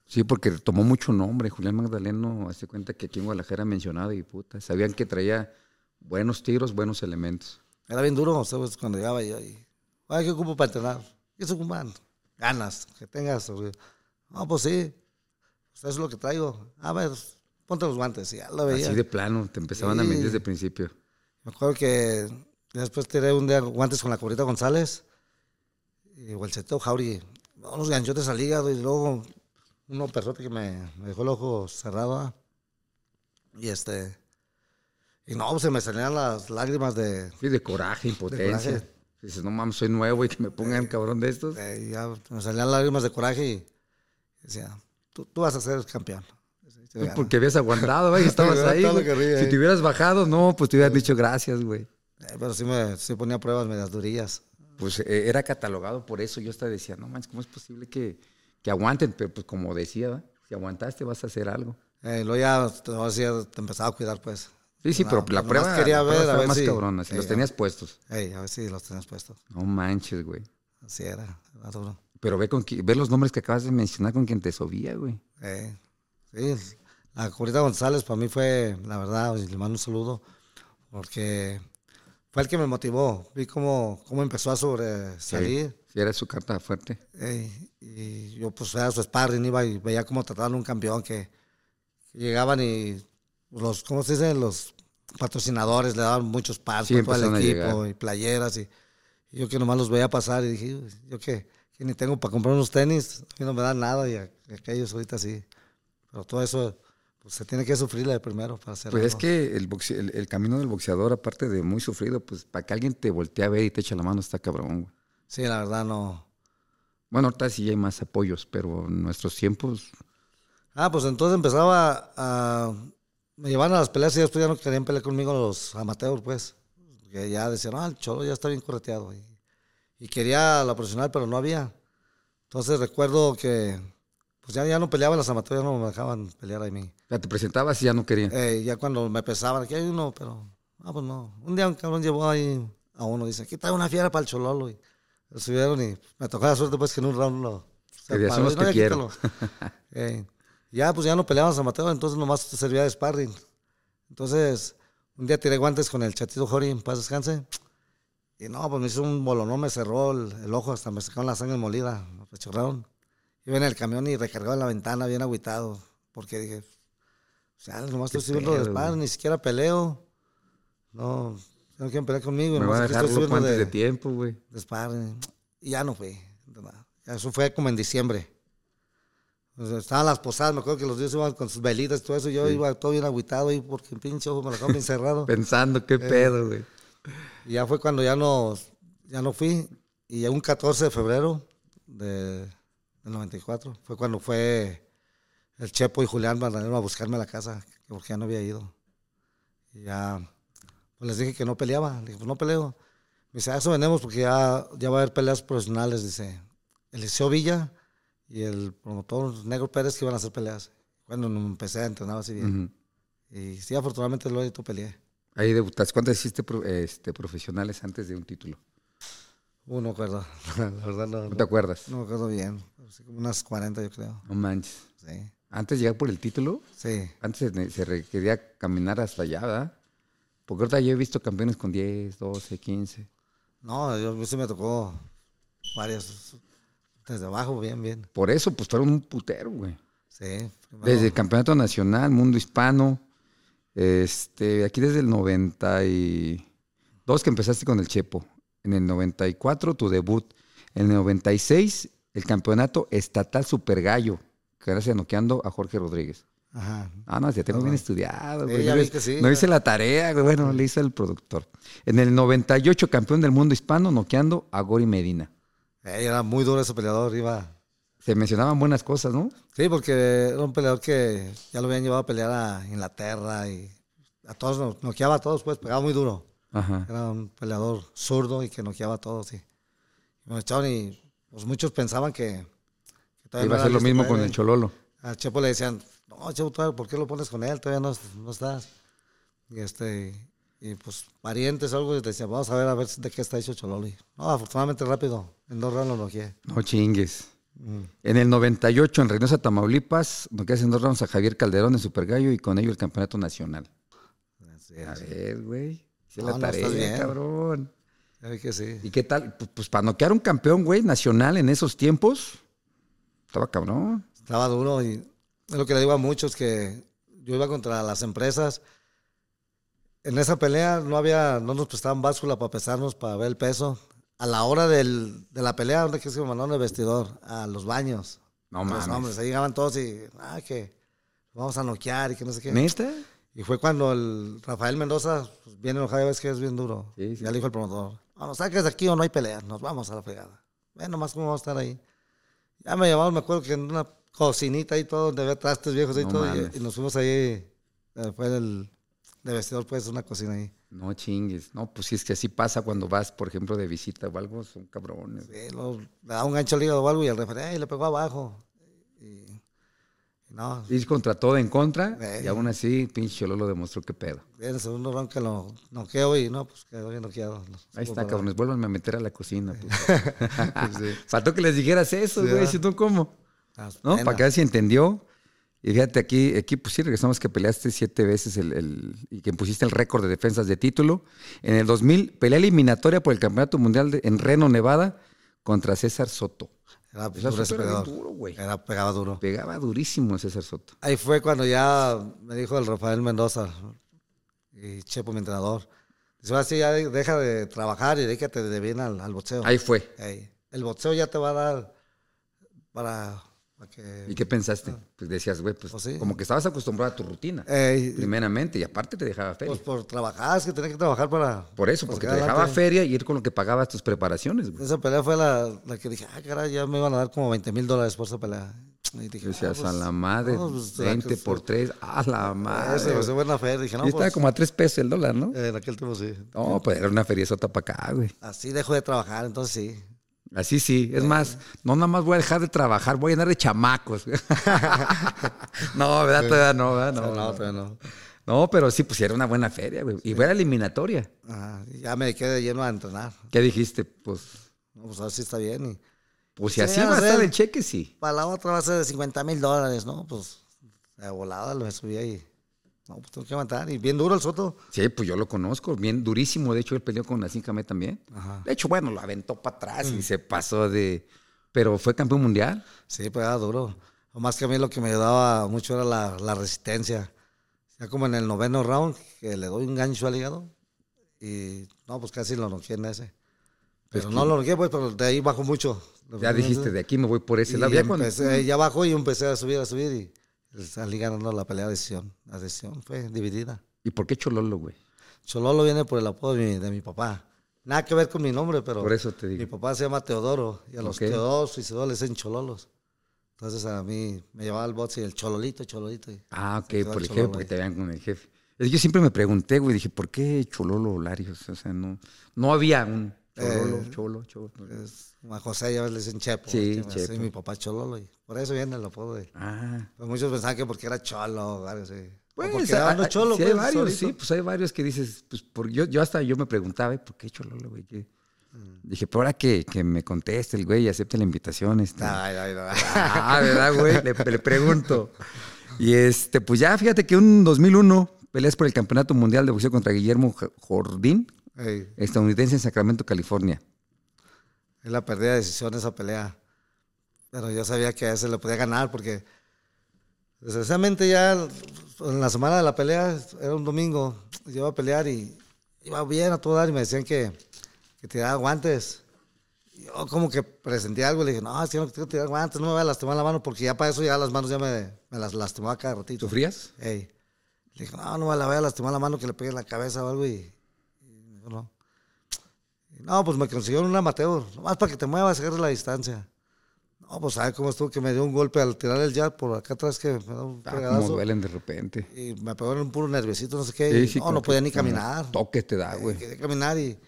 Sí. Porque tomó mucho nombre. Julián Magdaleno, hace cuenta que aquí en Guadalajara mencionado y puta, sabían que traía buenos tiros, buenos elementos. Era bien duro, ¿sabes? Cuando llegaba yo y, ay, ¿qué ocupo para entrenar? ¿Qué ocupan? Ganas, que tengas. No, pues sí, pues eso es lo que traigo. A ver, ponte los guantes. Ya lo veía. Así de plano, te empezaban a medir desde el principio. Me acuerdo que después tiré un día guantes con la Corita González y el Ceteo Jauri, unos ganchotes al hígado y luego uno perrote que me, me dejó el ojo cerrado. Y este. Y no, pues se me salían las lágrimas de. Sí, de coraje, impotencia. coraje. Dices, no mames, soy nuevo y que me pongan cabrón de estos. ya me salían lágrimas de coraje y decía, tú, tú vas a ser campeón. Pues porque habías aguantado, güey, estabas ahí. Ríe, Si eh. te hubieras bajado, no, pues te hubieras dicho gracias, güey. Eh, Pero sí me sí ponía pruebas medias durillas. Pues eh, era catalogado por eso. Yo hasta decía, no manches, ¿cómo es posible que, que aguanten? Pero pues como decía, ¿va? si aguantaste vas a hacer algo. Eh, luego ya te, te empezaba a cuidar, pues. Sí, sí, pero la prueba, quería la prueba ver, a ver más si- cabrona, si los tenías puestos. Ey, a ver si los tenías puestos. No manches, güey. Así era, era duro. Pero ve, con ve los nombres que acabas de mencionar con quien te subía, güey. Eh, sí, la Corita González para mí fue, la verdad, le mando un saludo, porque fue el que me motivó. Vi cómo, cómo empezó a sobresalir. Sí, era su carta fuerte. eh, y yo pues era su sparring, iba y veía cómo trataban a un campeón que, que llegaban y los, ¿cómo se dice? Los patrocinadores le daban muchos pasos Sí, a todo el empezaron a equipo y playeras y, y yo que nomás los veía pasar y dije, "Uy, yo que, que ni tengo para comprar unos tenis, a mí no me dan nada y a- aquellos ahorita sí. Pero todo eso pues se tiene que sufrirle de primero para hacer Pues es que el, boxe- el, el camino del boxeador, aparte de muy sufrido, pues para que alguien te voltee a ver y te eche la mano está cabrón, güey. Sí, la verdad no. Bueno, ahorita sí hay más apoyos, pero en nuestros tiempos, Ah, pues entonces empezaba a... Me llevaban a las peleas y después ya no querían pelear conmigo los amateurs, pues. Que ya decían, ah, el cholo ya está bien correteado. Y, y quería la profesional, pero no había. Entonces recuerdo que pues ya, ya no peleaban los amateurs, ya no me dejaban pelear a mí. ya te presentabas y ya no querían. Eh, ya cuando me pesaban, aquí hay uno, pero... Ah, pues no. Un día un cabrón llevó ahí a uno, dice, aquí trae una fiera para el chololo. Y, Lo subieron y me tocó la suerte pues que en un round lo... Que paró esos y, te ya quiero. Eh, ya pues ya no peleábamos a Mateo, entonces nomás servía de sparring. Entonces, un día tiré guantes con el chatito Jori, en paz descanse. Y no, pues me hizo un bolonón, me cerró el, el ojo, hasta me sacaron la sangre molida, me pechorraron. Iba en el camión y recargaba la ventana, bien agüitado, porque dije, o sea, nomás estoy subiendo de sparring, ni siquiera peleo. No, no quieren pelear conmigo. Me van a dejar loco subiendo antes de tiempo, güey. Y ya no nada. Eso fue como en diciembre. Estaban las posadas, me acuerdo que los días iban con sus velitas y todo eso. Yo Sí. iba todo bien agüitado ahí porque pinche ojo me lo dejaron bien cerrado. Pensando Eh. qué pedo, güey. Y ya fue cuando ya no, ya no fui. Y un 14 de febrero de, del 94 fue cuando fue el Chepo y Julián Bandanero a buscarme a la casa, que porque ya no había ido. Y ya pues les dije que no peleaba. Le dije, pues no peleo. Me dice, a eso venimos porque ya, ya va a haber peleas profesionales, dice. Eliseo Villa y el promotor Negro Pérez que iban a hacer peleas. Cuando empecé a entrenar así bien. Ujú. Y sí, afortunadamente lo hecho, peleé. Ahí debutaste. ¿Cuántas hiciste este, profesionales antes de un título? Uh, no acuerdo. La verdad no, ¿No te acuerdas? no me acuerdo bien. Así como unas 40 yo creo. No manches. Sí. Antes de llegar por el título, Sí. antes se, se requería caminar hasta allá, ¿verdad? Porque ahorita yo he visto campeones con 10, 12, 15. No, yo, a mí sí me tocó varias. Desde abajo, bien, bien. Por eso, pues fueron un putero, güey. Sí. primero- Desde el Campeonato Nacional, Mundo Hispano. Este, aquí desde el 92 que empezaste con el Chepo. En el 94 tu debut. En el 96 el Campeonato Estatal Super Gallo. Que gracias noqueando a Jorge Rodríguez. Ajá. Ah, no, ya tengo bien estudiado. Güey. ya no hice- sí, no hice la tarea, güey. bueno, le hice el productor. En el 98 campeón del mundo hispano noqueando a Gori Medina. Eh, era muy duro ese peleador, iba. Se mencionaban buenas cosas, ¿no? Sí, porque era un peleador que ya lo habían llevado a pelear a Inglaterra y a todos, noqueaba a todos, pues pegaba muy duro. Ajá. Era un peleador zurdo y que noqueaba a todos, sí. Y me echaron y pues muchos pensaban que, que Iba a ser lo mismo con el Chololo. Al Chepo le decían, no, todavía, ¿por qué lo pones con él? Todavía no, no estás. Y este, y pues parientes o algo, y decían, vamos a ver a ver de qué está hecho Chololi. No, afortunadamente rápido, en dos rounds lo noqueé. No chingues. Mm. En el 98, en Reynosa, Tamaulipas, noqueas en dos rounds a Javier Calderón en Super Gallo y con ello el campeonato nacional. Así A es. ver, güey. Hice No, la no, tarea, estás bien. cabrón. Vi que sí. ¿Y qué tal? Pues, pues, para noquear un campeón, güey, nacional en esos tiempos, estaba cabrón. Estaba duro y es lo que le digo a muchos que yo iba contra las empresas. En esa pelea no había, no nos prestaban báscula para pesarnos, para ver el peso. A la hora del- de la pelea, ¿dónde que se me mandaron el vestidor? A los baños. No los mames. hombres, ahí llegaban todos y, ah, que vamos a noquear y que no sé qué. ¿Neta? Y fue cuando el Rafael Mendoza pues, viene enojado, ya ves que es bien duro. Sí, sí. Ya le dijo el promotor, nos saques de aquí o no hay pelea, nos vamos a la fregada. Ven nomás cómo vamos a estar ahí. Ya me llamaron, me acuerdo que en una cocinita y todo, donde había trastes viejos y No todo, y, y nos fuimos ahí, eh, fue el de vestidor, pues, una cocina ahí. No chingues. No, pues si es que así pasa cuando vas, por ejemplo, de visita o algo, son cabrones. Sí, luego le da un gancho al hígado o algo y el referee "Ey, le pegó abajo. Y, no, Ir contra todo en contra Eh. y aún así, pinche Chololo demostró qué pedo. en el segundo round que lo noqueo y no, pues quedó bien noqueado. Ahí está, cabrones, vuélvanme a meter a la cocina. pues. Sí. Faltó que les dijeras eso, güey, si tú cómo. ¿No? Para que veas si entendió. Y fíjate, aquí, aquí pues sí, regresamos que peleaste siete veces el, el- y que pusiste el récord de defensas de título. En el 2000, pelea eliminatoria por el Campeonato Mundial de- en Reno, Nevada, contra César Soto. Era Soto era duro, güey. Era pegaba duro. Pegaba durísimo César Soto. Ahí fue cuando ya me dijo el Rafael Mendoza y Chepo, mi entrenador. Dice, ahora sí, ya de- deja de trabajar y dedícate de bien al, al boxeo. Ahí fue. El boxeo ya te va a dar para que... ¿Y qué pensaste? Pues decías, güey, pues Pues sí. como que estabas acostumbrado a tu rutina, primeramente, y aparte te dejaba feria. pues por trabajar, es que tenés que trabajar para... por eso, porque te dejaba adelante. feria y ir con lo que pagabas tus preparaciones, güey. Esa pelea fue la, la que dije, ah, caray, ya me iban a dar como 20 mil dólares por esa pelea. Y dije, Decías, ah, pues, a la madre, no, pues, 20 pues, por 3, a la madre. Ese, pues, buena fe. Dije, no, y estaba pues, como a 3 pesos el dólar, ¿no? eh, en aquel tiempo sí. No, pues era una feriezota para acá, güey. Así dejo de trabajar, entonces sí. Así sí. Es más, no nada más voy a dejar de trabajar, voy a llenar de chamacos. no, ¿verdad? Todavía no, ¿verdad? No, No, no, pero no. No, pero sí, pues era una buena feria, güey. Y fue la eliminatoria. Y ya me de lleno a entrenar. ¿Qué dijiste? Pues, No, pues así está bien. Y, Pues si Sí, así va a estar el cheque, sí. para la otra va a ser de 50 mil dólares, ¿no? Pues de volada lo subí ahí. No, pues tengo que aguantar. Y bien duro el Soto. Sí, pues yo lo conozco, bien durísimo. De hecho, él peleó con Nassim Khamé también. Ajá. De hecho, bueno, lo aventó para atrás Mm. y se pasó de... Pero fue campeón mundial. Sí, pegaba duro. Lo más que a mí lo que me ayudaba mucho era la, la resistencia. Ya como en el noveno round, que le doy un gancho al hígado. Y no, pues casi lo noqué en ese. Pero Pues no que- lo noqué, pues, pero de ahí bajo mucho. Ya dijiste, de aquí me voy por ese lado. Ya cuando- empecé, ya bajó y empecé a subir, a subir. Y salí ganando la pelea de decisión. La decisión fue dividida. ¿Y por qué Chololo, güey? Chololo viene por el apodo de mi, de mi papá. Nada que ver con mi nombre, pero Por eso te digo. mi papá se llama Teodoro y a los Ok. Teodoros y Isidoro les dicen chololos. Entonces a mí me llevaba al box y el chololito, chololito. y- Ah, ok, por el el jefe, porque te vean con el jefe. Es que Yo siempre me pregunté, güey, dije, ¿por qué Chololo Larios? O sea, no, no había un Chololo, Eh, Cholo, Cholo. Es, a José ya ves, le dicen Chepo. Sí, Chepo, Chepo. sí, mi papá es Chololo y por eso viene el apodo de... Ah. Pues muchos pensaban que porque era cholo. O Pues, porque hay- era uno hay- cholo, sí hay pues, varios, solito. sí, pues hay varios que dices, pues por, yo, yo hasta yo me preguntaba. ¿por qué Chololo, güey? ¿Qué? Mm. Dije, pero ahora que, que me conteste el güey y acepte la invitación, este. Ay, ay, ay. Ah, ¿verdad, güey? Le, le pregunto. Y este, pues ya, fíjate que un 2001 peleas por el Campeonato Mundial de Boxeo contra Guillermo Jordín, estadounidense en Sacramento, California. Es la pérdida de decisión esa pelea. Pero yo sabía que a ese le podía ganar porque desgraciadamente ya en la semana de la pelea, era un domingo, yo iba a pelear y iba bien a todo dar y me decían que, que tirara guantes. Yo como que presenté algo y le dije, no, es que no quiero tirar guantes, no me voy a lastimar la mano porque ya para eso ya las manos ya me, me las lastimaba cada ratito. ¿Sufrías? Ey. Le dije, no, no me la voy a lastimar la mano que le pegue en la cabeza o algo y, y no. No, pues me consiguieron un amateur, nomás para que te muevas, agarres la distancia. No, pues sabe cómo estuvo que me dio un golpe al tirar el jab por acá atrás que me dio un Ah, como duelen de repente. Y me pegó en un puro nerviosito, no sé qué. Sí, sí, no, no podía ni caminar. Toque te da, Eh, güey. Quería caminar y,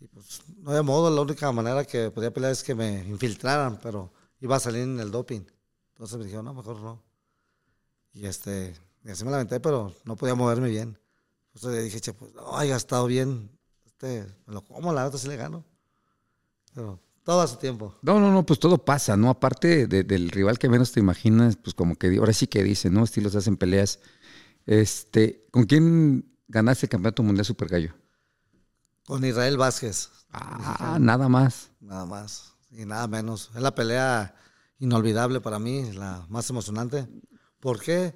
y, pues no había modo. La única manera que podía pelear es que me infiltraran, pero iba a salir en el doping. Entonces me dijeron, no, mejor no. Y este, y así me la aventé, pero no podía moverme bien. Entonces le dije, che, pues no, haya estado bien. Este, me lo como, la otra sí le gano. Pero todo a su tiempo. No, no, no, pues todo pasa, ¿no? Aparte de- del rival que menos te imaginas, pues como que ahora sí que dicen, ¿no? Estilos hacen peleas. Este, ¿con quién ganaste el campeonato mundial Super Gallo? Con Israel Vázquez. Ah, nada más. Nada más y nada menos. Es la pelea inolvidable para mí, la más emocionante. ¿Por qué?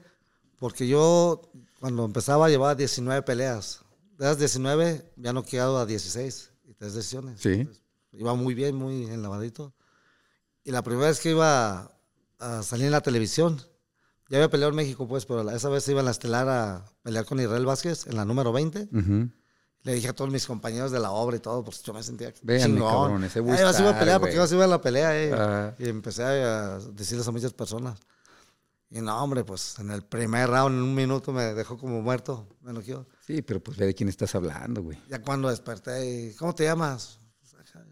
Porque yo cuando empezaba llevaba 19 peleas. De las 19 ya no quedado a 16 y tres decisiones. Sí. Iba muy bien, muy enlavadito. Y la primera vez que iba a salir en la televisión, ya había peleado en México, pues, pero esa vez iba en la estelar a pelear con Israel Vázquez en la número 20. Ujú. Le dije a todos mis compañeros de la obra y todo, pues yo me sentía Véanme, chingón. cabrones, se Ay, vas a ir a buscar, pelear porque vas a ir a la pelea, eh. Ah. Y empecé a decirles a muchas personas. Y no, hombre, pues en el primer round, en un minuto, me dejó como muerto. Me enojó. Sí, pero pues ve de quién estás hablando, güey. Ya cuando desperté, ¿cómo te llamas?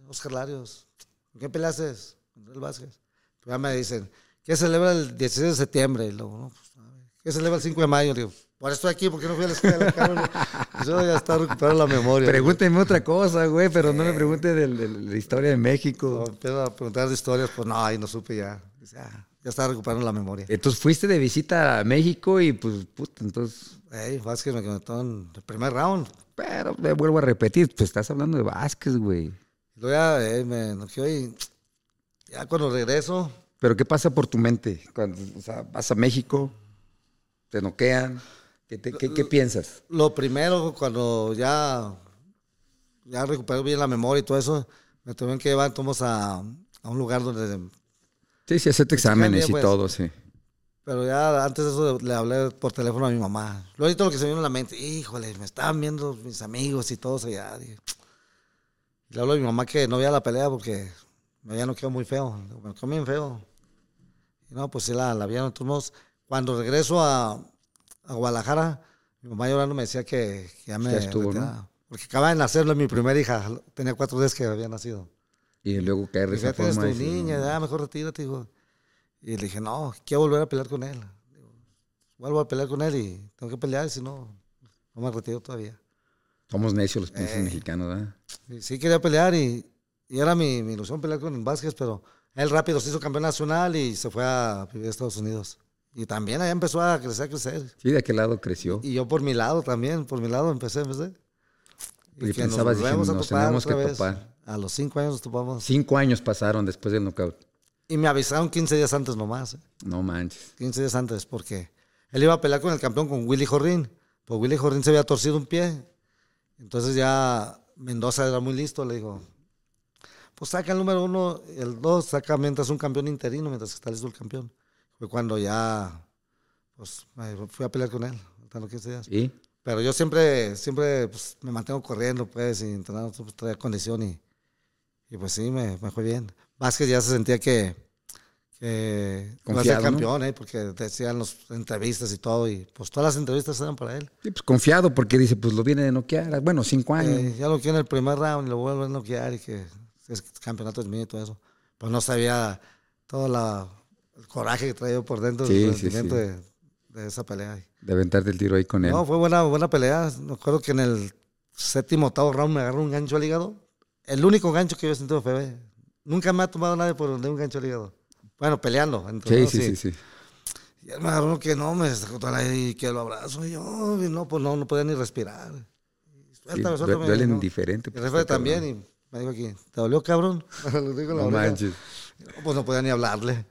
Oscar Larios. ¿Con qué peleaste? Con Israel Vázquez. Pues ya me dicen, ¿qué celebra el 16 de septiembre? Y luego, no, pues, a ver, ¿qué celebra el 5 de mayo? Digo, por eso estoy aquí, porque no fui a la escuela, cabrón. Pues yo ya está recuperando la memoria. Pregúnteme otra cosa, güey, pero no me pregunte de, de la historia de México. Cuando empiezo a preguntar de historias, pues no, ahí no supe ya. Dice, ah, ya estaba recuperando la memoria. Entonces fuiste de visita a México y pues, puta, entonces... Ey, Vázquez me conectó en el primer round. Pero me vuelvo a repetir, pues estás hablando de Vázquez, güey. Luego ya eh, me enojó y ya cuando regreso, Pero ¿qué pasa por tu mente? Cuando o sea, vas a México, te noquean, ¿qué, te- qué- qué piensas? lo primero, cuando ya, ya recuperé bien la memoria y todo eso, me tuvieron que llevar entonces a, a un lugar donde... Sí, sí, hacerte exámenes bien, y pues. todo, sí. Pero ya antes de eso le hablé por teléfono a mi mamá. Luego ahorita lo que se me vino a la mente, híjole, me estaban viendo mis amigos y todos allá. Y le hablo a mi mamá que no veía la pelea porque me había noqueado muy feo. Me noqueó bien feo. Y no, pues sí la, la vieron. Entonces, cuando regreso a, a Guadalajara, mi mamá llorando me decía que, que ya me Ya estuvo, ¿no? Porque acaba de nacerlo mi primera hija. Tenía cuatro días que había nacido. Y luego caer de esa forma. tu niña, no. ya mejor retírate, hijo. Y le dije, no, quiero volver a pelear con él. Digo, vuelvo a pelear con él y tengo que pelear, si no, no me retiro todavía. Somos necios los pinches Eh. mexicanos, ¿verdad? Y sí quería pelear y, Y era mi, mi ilusión pelear con Vázquez, pero él rápido se hizo campeón nacional y se fue a vivir a Estados Unidos. Y también ahí empezó a crecer, a crecer. Sí, de aquel lado creció. Y yo por mi lado también, por mi lado empecé, empecé. Y pensabas, dije, nos teníamos que vez. topar. A los cinco años nos topamos. Cinco años pasaron después del knockout. Y me avisaron 15 días antes nomás. ¿eh? No manches. 15 días antes, porque él iba a pelear con el campeón, con Willy Jorrín. Pues Willy Jorrín se había torcido un pie. Entonces ya Mendoza era muy listo, le dijo, pues saca el número uno, el dos, saca mientras un campeón interino, mientras está listo el campeón. Fue cuando ya, pues, fui a pelear con él, los 15 días. ¿Y? Pero yo siempre, siempre pues, me mantengo corriendo, pues, y entrenando, pues, traía condición y, y pues sí, me, me fue bien. Vázquez ya se sentía que, iba a ser Confiado, ¿no? campeón, ¿eh? porque decían las entrevistas y todo, y pues todas las entrevistas eran para él. Sí, pues confiado porque dice, pues lo viene de noquear. Bueno, cinco años. Eh, ya lo quiero en el primer round y lo vuelvo a noquear y que es campeonato es mío y todo eso. Pues no sabía todo la, el coraje que traía por dentro, Sí, el sí, sentimiento sí. De, de esa pelea. de aventarte el tiro ahí con él. No, fue buena, buena pelea. Me acuerdo que en el séptimo, octavo round me agarró un gancho al hígado. El único gancho que yo he sentido fue. Nunca me ha tomado nadie por de un gancho al hígado. Bueno, peleando. entre sí, sí, sí, sí. Y agarró uno que no, me sacó toda la y que lo abrazo. Y yo, y no, pues no, no podía ni respirar. Y Sí, suéltame, due- suéltame, duele ¿no? indiferente. El pues, jefe también, cabrón. y me dijo aquí, ¿te dolió, cabrón? Digo la No manches. No, Pues no podía ni hablarle.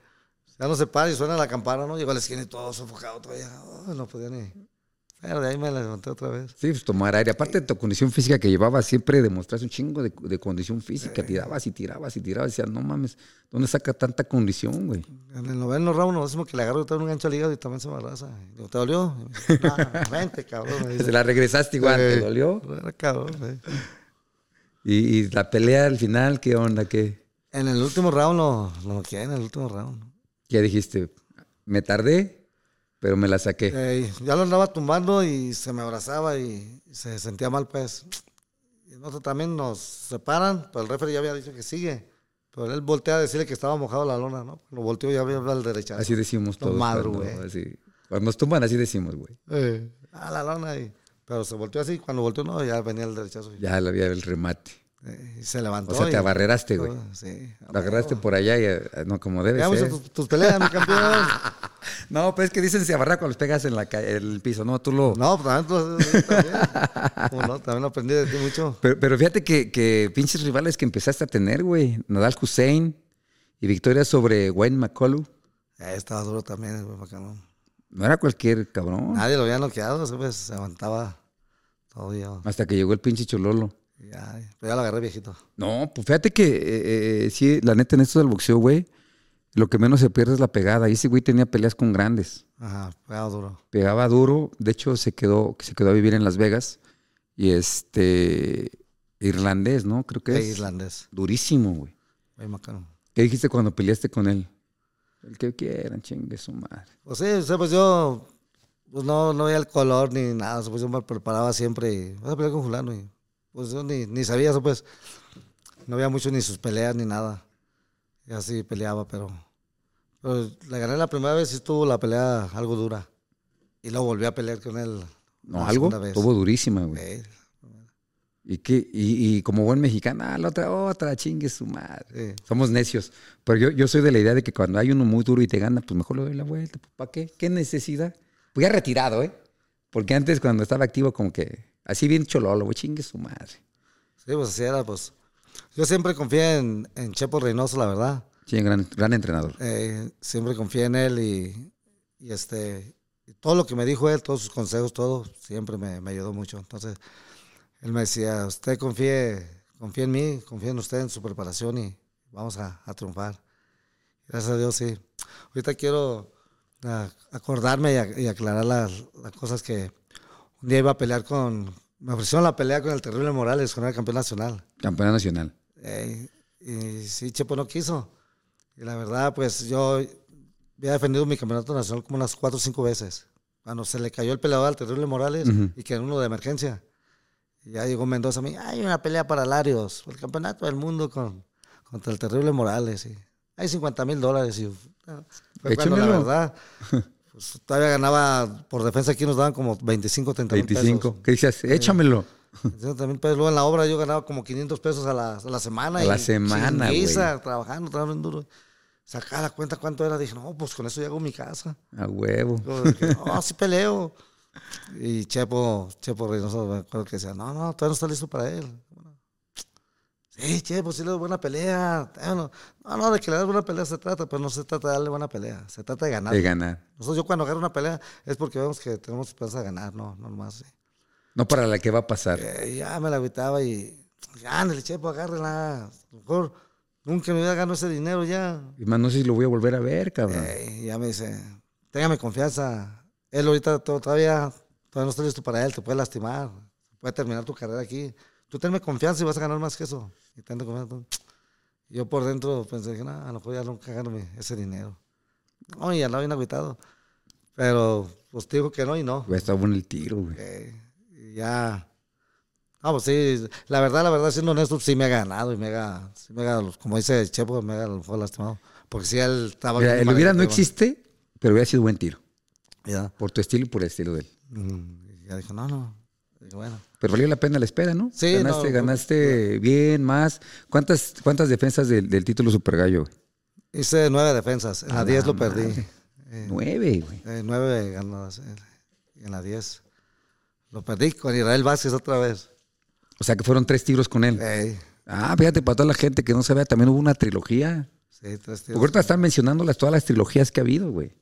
Ya no se para y suena la campana, ¿no? Llegó a la esquina y todo sofocado todavía. Oh, no podía ni... Pero de ahí me levanté otra vez. Sí, pues tomar aire. Aparte de tu condición física que llevabas, siempre demostraste un chingo de, de condición física. Tirabas y tirabas y tirabas. Decías, no mames, ¿dónde saca tanta condición, güey? En el noveno round, lo décimo que le agarro un gancho al hígado y también se me arrasa. ¿te dolió? "No, vente, cabrón. Me. Se la regresaste igual, ¿te dolió? Era cabrón, eh. Y, y la pelea al final, ¿qué onda? ¿Qué? En el último round lo, lo noqueé, en el último round. Ya dijiste, me tardé, pero me la saqué. Eh, ya lo andaba tumbando y se me abrazaba y, se sentía mal, pues. Y nosotros también nos separan, pero el referee ya había dicho que sigue. Pero él voltea a decirle que estaba mojado la lona, ¿no? Lo volteó y ya había al derecha. Así decimos todos. madro, cuando, güey. así- cuando nos tumban, así decimos, güey. Eh, ah, la lona. Y, pero se volteó así. Cuando volteó, no, ya venía el derechazo. Ya la había el remate. Y se levantó. O sea, te abarreraste, güey. Sí. Lo agarraste por allá y eh, no como debe Veamos tus, tus peleas, mi campeón. No, pues es que dicen se abarra cuando los pegas en la el piso. No, tú lo. No, pues también, tú- sí, también. ¿Cómo no? También aprendí de ti mucho. Pero, pero fíjate que, que pinches rivales que empezaste a tener, güey. Nadal Hussein y victoria sobre Wayne McCullough. Eh, estaba duro también, güey, bacano. No era cualquier cabrón. Nadie lo había noqueado, ¿sabes? Se aguantaba todo ya. Hasta que llegó el pinche Chololo. Ya, ya lo agarré viejito. No, pues fíjate que eh, eh, sí, la neta en esto del boxeo, güey, lo que menos se pierde es la pegada. Y ese güey tenía peleas con grandes. Ajá, pegado duro. Pegaba duro. De hecho, se quedó, se quedó a vivir en Las Vegas. Y este. Irlandés, ¿no? Creo que es. irlandés. Durísimo, güey. Bacano. ¿Qué dijiste cuando peleaste con él? El que quieran, chingue su madre. Pues sí, o sea, pues yo pues no, no veía el color ni nada. o sea, Pues yo me preparaba siempre y vas a pelear con fulano. Y pues yo ni, ni sabía eso, pues. No veía mucho ni sus peleas ni nada. Y así peleaba, pero, pero le gané la primera vez y estuvo la pelea algo dura. Y luego volví a pelear con él. No, algo. Estuvo durísima, güey. Y, que, y, y como buen mexicano, ah, la otra, otra, chingue su madre. sí. Somos necios. Pero yo, yo soy de la idea de que cuando hay uno muy duro y te gana, pues mejor le doy la vuelta. pues, ¿Para qué? ¿Qué necesidad? Pues ya retirado, ¿eh? Porque antes cuando estaba activo como que así bien chololo, güey, chingue su madre. Sí, pues así era, pues. Yo siempre confié en, en Chepo Reynoso, la verdad. Sí, gran, gran entrenador. Eh, siempre confié en él y, y este y todo lo que me dijo él, todos sus consejos, todo, siempre me, me ayudó mucho. Entonces, él me decía, usted confíe, confíe en mí, confíe en usted, en su preparación y vamos a, a triunfar. Gracias a Dios, sí. Ahorita quiero ah, acordarme y, a- y aclarar las, las cosas que un día iba a pelear con, me ofrecieron la pelea con el Terrible Morales, con el campeón nacional. Campeona nacional. Eh, y sí, Chepo no quiso. Y la verdad, pues yo había defendido mi campeonato nacional como unas cuatro o cinco veces. Cuando se le cayó el peleador al Terrible Morales Ujú. y que era uno de emergencia. Y ya llegó Mendoza a mí, hay una pelea para Larios, el campeonato del mundo con, contra el Terrible Morales. Y hay 50 mil dólares. Y, fue cuando la verdad, todavía ganaba, por defensa aquí nos daban como 25, 30 mil pesos. 25. ¿Qué dices? Échamelo. también, pero luego en la obra yo ganaba como 500 pesos a la, a la semana. A la semana, güey. trabajando, trabajando duro. Sacaba la cuenta cuánto era. Dije, no, pues con eso ya hago mi casa. A huevo. no, sí peleo. Y Chepo, Chepo Reynoso, me acuerdo que decía, no, no, todavía no está listo para él. Sí, Chepo, sí le doy buena pelea. No, no, de que le das buena pelea se trata, pero no se trata de darle buena pelea, se trata de ganar. De ganar. Nosotros yo cuando agarro una pelea es porque vemos que tenemos esperanza de ganar, no, no más. Sí. No para la que va a pasar. Eh, ya me la agüitaba y, ándale, Chepo, agárrela. Mejor nunca me hubiera ganado ese dinero ya. Y más no sé si lo voy a volver a ver, cabrón. Eh, ya me dice, téngame confianza él ahorita todavía, todavía no está listo para él, te puede lastimar, puede terminar tu carrera aquí. Tú tenme confianza y vas a ganar más que eso. Y Yo por dentro pensé que no, a lo mejor ya nunca gano ese dinero. No, y andaba bien agüitado. Pero pues digo que no y no. está bueno el tiro, güey. ya. No, pues sí, la verdad, la verdad, siendo honesto, sí me ha ganado y me ha, sí me ha como dice Chepo, me ha a lo mejor lastimado. Porque si él estaba... Mira, el hubiera no existe, pero hubiera sido buen tiro. Por tu estilo y por el estilo de él. Mm, ya dijo, no, no. Bueno. Pero valió la pena la espera, ¿no? Sí. Ganaste, ganaste bien, más. ¿Cuántas, cuántas defensas del, título Super Gallo? Hice nueve defensas. En la diez lo perdí. Eh, nueve, güey. Eh, nueve ganadas. Eh, en la diez. Lo perdí con Israel Vázquez otra vez. O sea que fueron tres tiros con él. Ah, fíjate, para toda la gente que no sabía, también hubo una trilogía. Sí, tres tiros. Porque ahorita están mencionando todas las trilogías que ha habido, güey.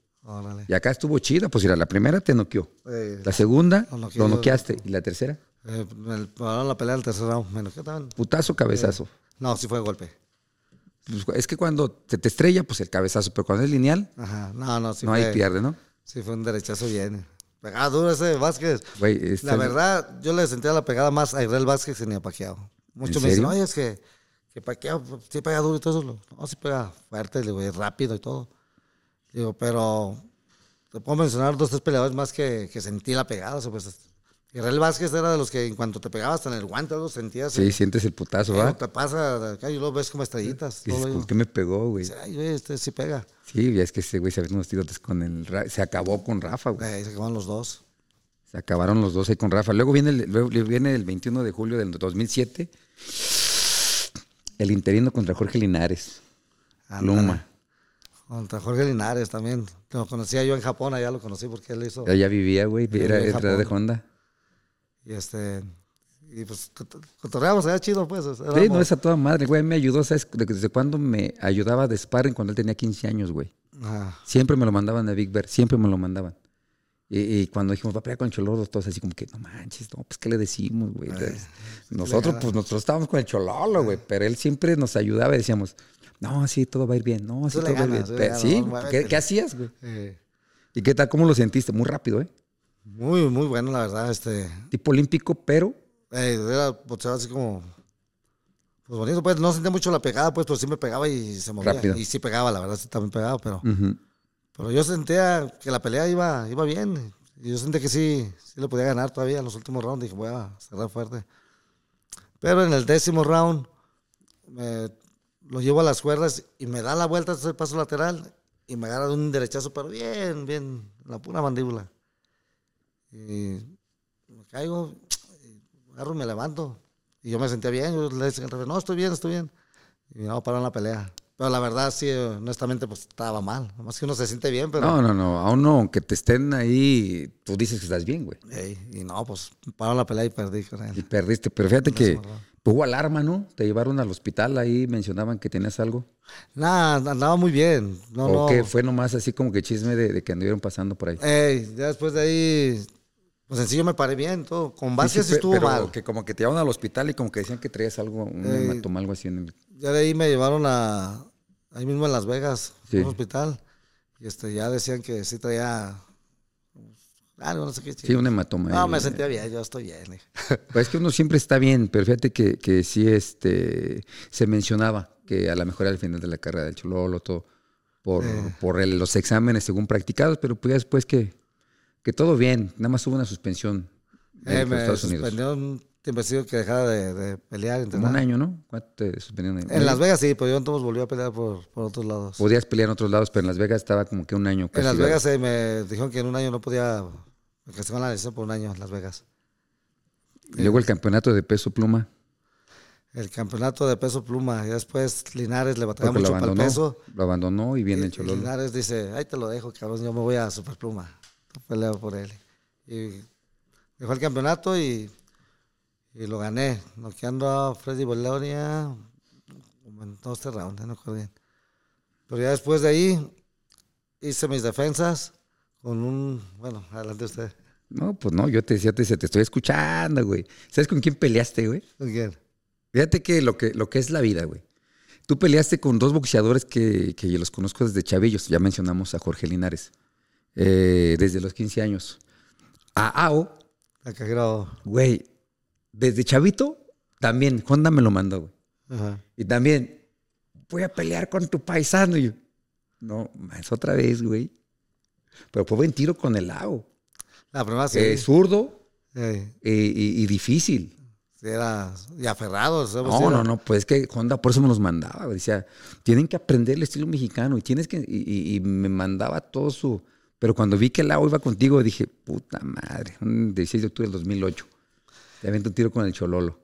Y acá estuvo chida, pues mira, la primera te noqueó. Eh, la segunda lo, noqueaste. ¿Y la tercera? Eh, la pelea del tercer round, me noqueó también. ¿Putazo cabezazo? Eh, no, sí fue golpe. Pues, es que cuando te, te estrella, pues el cabezazo, pero cuando es lineal, Ajá. no, no, sí no hay pierde, ¿no? Sí, fue un derechazo bien. Pegada duro ese Vázquez. Este la verdad, yo le sentía la pegada más a Israel Vázquez que ni a Paquiao. Muchos me dicen, oye, es que, que Paquiao sí pega duro y todo eso. No, sí pega fuerte, digo, rápido y todo. Digo, pero te puedo mencionar dos, tres peleadores más que, que sentí la pegada. O sea, pues, Israel Vázquez era de los que en cuanto te pegabas en el guante algo sentías. Sí, sientes el putazo, ¿va? te pasa acá y lo ves como estrellitas. ¿Por qué me pegó, güey? Ay, güey, este sí pega. Sí, ya es que ese güey se unos tirotes con el... Se acabó con Rafa, güey. se acabaron los dos. Se acabaron los dos ahí con Rafa. Luego viene el, luego viene el 21 de julio del 2007. El interino contra Jorge Linares. Luma. Contra Jorge Linares también. Lo conocía yo en Japón, allá lo conocí porque él hizo. Allá vivía, güey, era entrenador de Honda. Y este. Y pues cotorreamos allá chido, pues. Sí, no, es a toda madre, güey. Me ayudó, ¿sabes? Desde cuando me ayudaba de sparring cuando él tenía 15 años, güey. Ah. Siempre me lo mandaban a Big Bear, siempre me lo mandaban. Y, cuando dijimos, va a pelear con el Chololo, todos así como que, no manches, no, pues, ¿qué le decimos, güey? nosotros, pues, nosotros estábamos con el Chololo, güey, pero él siempre nos ayudaba y decíamos, no, sí, todo va a ir bien. No, sí, todo va a ir bien. sí, ¿qué, hacías, güey? ¿Y qué tal? ¿Cómo lo sentiste? Muy rápido, ¿eh? Muy, muy bueno, la verdad. Este... Tipo olímpico, pero... Eh, era boxeador así como... Pues bonito, pues no sentía mucho la pegada, pues, pero sí me pegaba y se movía. Rápido. Y sí pegaba, la verdad, sí también pegaba, pero... Pero yo sentía que la pelea iba, iba bien. Y yo sentía que sí, sí le podía ganar todavía en los últimos rounds. Dije, voy a cerrar fuerte. Pero en el décimo round me lo llevo a las cuerdas y me da la vuelta el paso lateral y me agarra de un derechazo, pero bien, bien, la pura mandíbula. Y me caigo, agarro y me levanto. Y yo me sentía bien, yo le dije no, estoy bien, estoy bien. Y no, en la pelea. Pero la verdad, sí, honestamente, pues estaba mal. Más que uno se siente bien, pero. No, no, no. Aún no, aunque te estén ahí, tú dices que estás bien, güey. y no, pues paró la pelea y perdí con él. Y perdiste. Pero fíjate que Hubo alarma, ¿no? Te llevaron al hospital, ahí mencionaban que tenías algo. Nada, andaba muy bien. No, ¿O que fue nomás así como que chisme de, que anduvieron pasando por ahí? Ey, ya después de ahí, pues sencillo me paré bien, todo. Con base sí, estuvo mal. que como que te llevaron al hospital y como que decían que traías algo, un hematoma, algo así en el... Ya de ahí me llevaron a, ahí mismo en Las Vegas, a un hospital. Y este, ya decían que sí traía algo, no sé qué. Sí, un hematoma. No, me sentía bien, yo estoy bien. Pues es que uno siempre está bien, pero fíjate que, que sí este, se mencionaba que a lo mejor al final de la carrera del Chololo, todo, por, eh. por los exámenes según practicados, pero pues después que, que todo bien, nada más hubo una suspensión en eh, Estados Unidos. un tiempecito que dejaba de, de pelear. un año, ¿no? ¿Cuánto te suspendieron? En Las Vegas sí, pero yo entonces volví a pelear por, por, otros lados. Podías pelear en otros lados, pero en Las Vegas estaba como que un año. En Las Vegas me dijeron que en un año no podía que se van a por un año Las Vegas. Y luego el campeonato de peso pluma. El campeonato de peso pluma. Y después Linares le batalla Porque mucho para el abandonó, peso. lo abandonó y viene el Y Chololo. Linares dice, ahí te lo dejo, cabrón, yo me voy a Superpluma. Peleo por él. Y dejó el campeonato y, y lo gané, noqueando a Freddy Bolonia en dos rounds, no recuerdo bien. Pero ya después de ahí hice mis defensas con un, bueno, adelante usted. No, pues no, yo te decía, te, decía, te estoy escuchando, güey. ¿Sabes con quién peleaste, güey? ¿Con quién? Fíjate que lo que, lo que es la vida, güey. Tú peleaste con dos boxeadores que, que yo los conozco desde chavillos. Ya mencionamos a Jorge Linares. eh, desde los 15 años. A Ao, La cajero. güey, desde chavito, también, Honda me lo mandó, güey. Ajá. Y también, voy a pelear con tu paisano. Y yo, no, es otra vez, güey. Pero fue buen tiro con el Ao. La primera sí. Eh, zurdo Eh, eh, y, y difícil. sí, era, y aferrado. No, Era- no, no, pues es que Honda por eso me los mandaba. Decía, tienen que aprender el estilo mexicano y tienes que. Y, me mandaba todo su. Pero cuando vi que el agua iba contigo, dije, puta madre, un 16 de octubre del 2008. Te avento un tiro con el Chololo.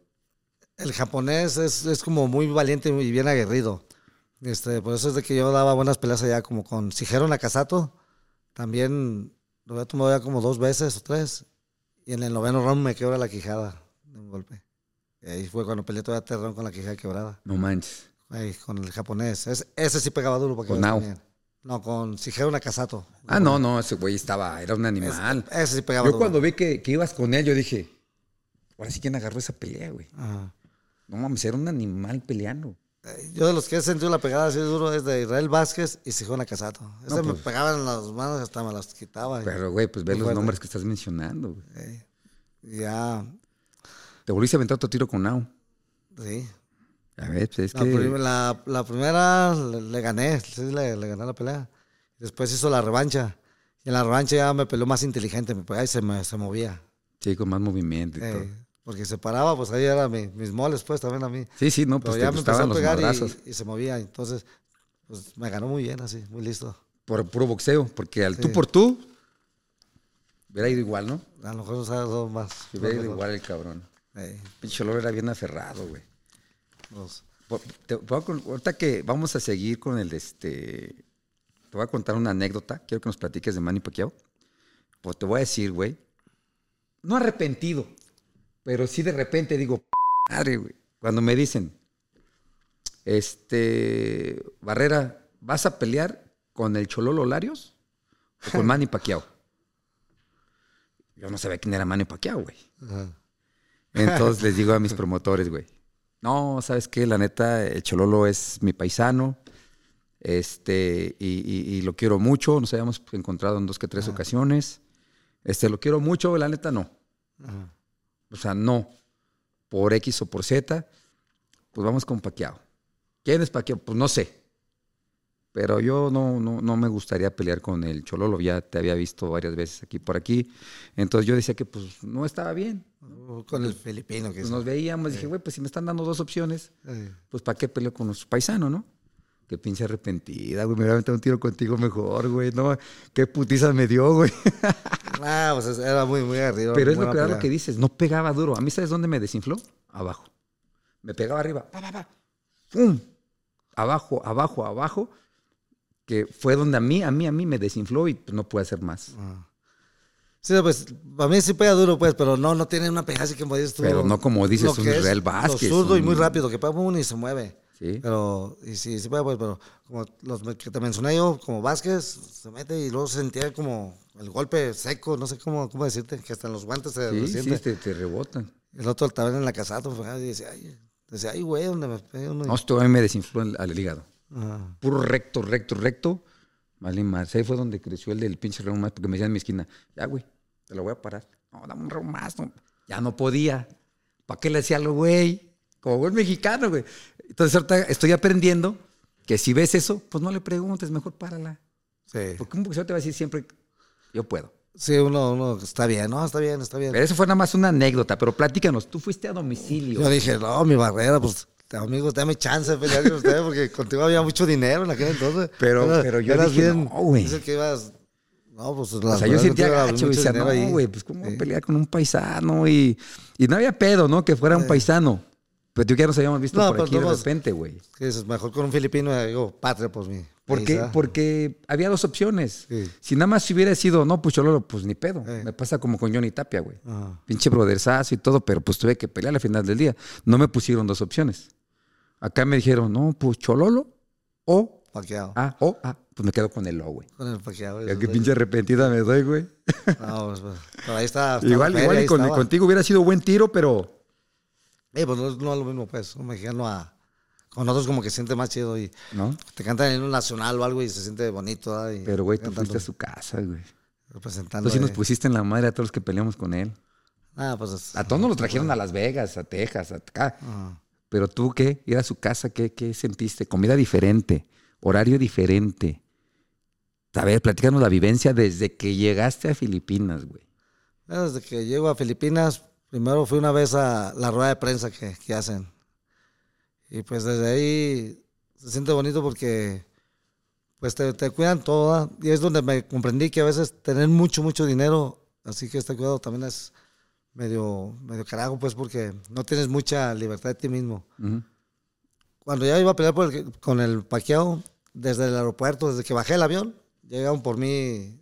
El japonés es, es como muy valiente y bien aguerrido. Este, por eso es de que yo daba buenas peleas allá, como con Shigeru Nakasato. También lo había tomado ya como dos veces o tres. Y en el noveno round me quebra la quijada de un golpe. Y ahí fue cuando peleé todavía terrón con la quijada quebrada. No manches. Ahí, con el japonés. Es- ese sí pegaba duro. Para que Con Nao. No, con Shigeru Nakasato. Ah, no, no, ese güey estaba, era un animal. Ese sí pegaba Yo duro. cuando vi que, que ibas con él, yo dije, ahora sí quién agarró esa pelea, güey. Ajá. No mames, era un animal peleando. Eh, Yo de los que he sentido la pegada así duro es de Israel Vázquez y Shigeru Nakasato. Ese No, me pues. pegaban en las manos hasta me las quitaba. Pero, güey, pues ve los fuerte. nombres que estás mencionando, güey. Ya, Te volviste a aventar otro tiro con Nao. sí. A ver, pues es La, que. prim- la- la primera le, le gané, sí, le, le gané la pelea. Después hizo la revancha. Y en la revancha ya me peleó más inteligente, me pegaba y se, me, se movía. Sí, con más movimiento y todo. Porque se paraba, pues ahí eran mi- mis moles, pues también a mí. Sí, sí, no, Pero pues ya te me empezó a pegar y, y se movía. Entonces, pues me ganó muy bien así, muy listo. Por puro boxeo, porque al tú por tú, hubiera ido igual, ¿no? A lo mejor sabes dos más. Hubiera ido mejor. igual el cabrón. Eh, Pinche olor era bien aferrado, güey. pues, te- ahorita que vamos a seguir con el este. Te voy a contar una anécdota. Quiero que nos platiques de Manny Pacquiao. Pues te voy a decir, güey. No arrepentido, pero sí de repente digo, madre, güey. Cuando me dicen, este, Barrera, ¿vas a pelear con el Chololo Larios o con Manny Pacquiao? Yo no sabía quién era Manny Pacquiao, güey. ajá. Entonces les digo a mis promotores, güey. No, ¿sabes qué? La neta, el Chololo es mi paisano. Este, y, y- y lo quiero mucho. Nos habíamos encontrado en dos que tres ocasiones. Este, lo quiero mucho, la neta no. Ajá. O sea, no. Por X o por Z, pues vamos con Paquiao. ¿Quién es Paquiao? Pues no sé. Pero yo no, no, no me gustaría pelear con el Chololo. Ya te había visto varias veces aquí por aquí. Entonces yo decía que pues no estaba bien. Con el filipino que Pues es. nos veíamos, dije, güey, pues si me están dando dos opciones, Eh, pues ¿para qué peleo con nuestro paisano, no? Qué pinche arrepentida, güey, me hubiera aventado un tiro contigo mejor, güey, no, qué putiza me dio, güey. Ah, pues es- era muy, muy arriba. Pero es lo que, lo que dices, no pegaba duro. A mí, ¿sabes dónde me desinfló? Abajo. Me pegaba arriba, pa, pa, pa, ¡pum! Abajo, abajo, abajo, que fue donde a mí, a mí, a mí me desinfló y no pude hacer más. Ah. Sí, pues, a mí sí pega duro, pues, pero no, no tiene una pegada así como dices tú. Pero no como dices Lo un Israel lo Vázquez, zurdo y muy rápido, que pega uno y se mueve. Sí. Pero, y sí, sí pues, pero como los que te mencioné yo, como Vázquez, se mete y luego se sentía como el golpe seco, no sé cómo, cómo decirte, que hasta en los guantes se Sí, sí, te, te rebotan. El otro también en la casata, pues, y decía, ay, decía, ay, güey, donde me pegué uno. No, esto a mí me desinfló al, al hígado. Ajá. puro recto, recto, recto. Vale más. Ahí fue donde creció el del pinche round más, porque me decían en mi esquina, ya, güey, te lo voy a parar. No, dame un round más. no. Ya no podía. ¿Para qué le decía lo güey? Como buen mexicano, güey. Entonces ahorita estoy aprendiendo que si ves eso, pues no le preguntes, mejor párala. Sí. Porque un boxeador te va a decir siempre, yo puedo. Sí, uno, uno, está bien, no, está bien, está bien. Pero eso fue nada más una anécdota, pero platícanos, tú fuiste a domicilio. Yo dije, no, mi barrera, pues, amigos, dame chance de pelear con ustedes porque contigo había mucho dinero en aquel entonces. Pero- Era- pero yo eras dije, no, güey. Que ibas No, pues O las sea, yo sentía gacho y decía, no, güey, pues cómo Sí. pelear con un paisano y, y no había pedo, ¿no? Que fuera un paisano. Pero tú que ya nos habíamos visto No, por pero aquí de repente, güey. Mejor con un filipino, eh, digo, patria, pues mi. ¿Por qué? Porque había dos opciones. Sí. Si nada más hubiera sido, no, pues Chololo, pues ni pedo. Eh. Me pasa como con Johnny Tapia, güey. Pinche brodersazo y todo, pero pues tuve que pelear al final del día. No me pusieron dos opciones. Acá me dijeron, no, pues Chololo o Paqueado. ah, o ah, pues me quedo con el O, güey. Con el paqueado. Eso qué pinche arrepentida me doy, güey. No, pues, pues, pero ahí está. está Igual, igual y con- contigo hubiera sido buen tiro, pero Eh, pues no, no es lo mismo, pues. Un mexicano a. Con otros como que siente más chido y ¿no? te cantan en un nacional o algo y se siente bonito. Y Pero, güey, tú cantando, fuiste a su casa, güey. Representando. Tú sí nos pusiste en la madre a todos los que peleamos con él. Ah, pues. es- A todos nos lo trajeron a Las Vegas, a Texas, a acá. Pero tú, ¿qué? Ir a su casa, ¿qué, qué sentiste? Comida diferente, horario diferente. A ver, platícanos la vivencia desde que llegaste a Filipinas, güey. Desde que llego a Filipinas, primero fui una vez a la rueda de prensa que, que hacen. Y pues desde ahí se siente bonito porque pues te, te cuidan todo. ¿verdad? Y es donde me comprendí que a veces tener mucho, mucho dinero, así que este cuidado también es medio, medio carajo, pues porque no tienes mucha libertad de ti mismo. Cuando ya iba a pelear por el- con el paqueado, desde el aeropuerto, desde que bajé el avión, llegaron por mí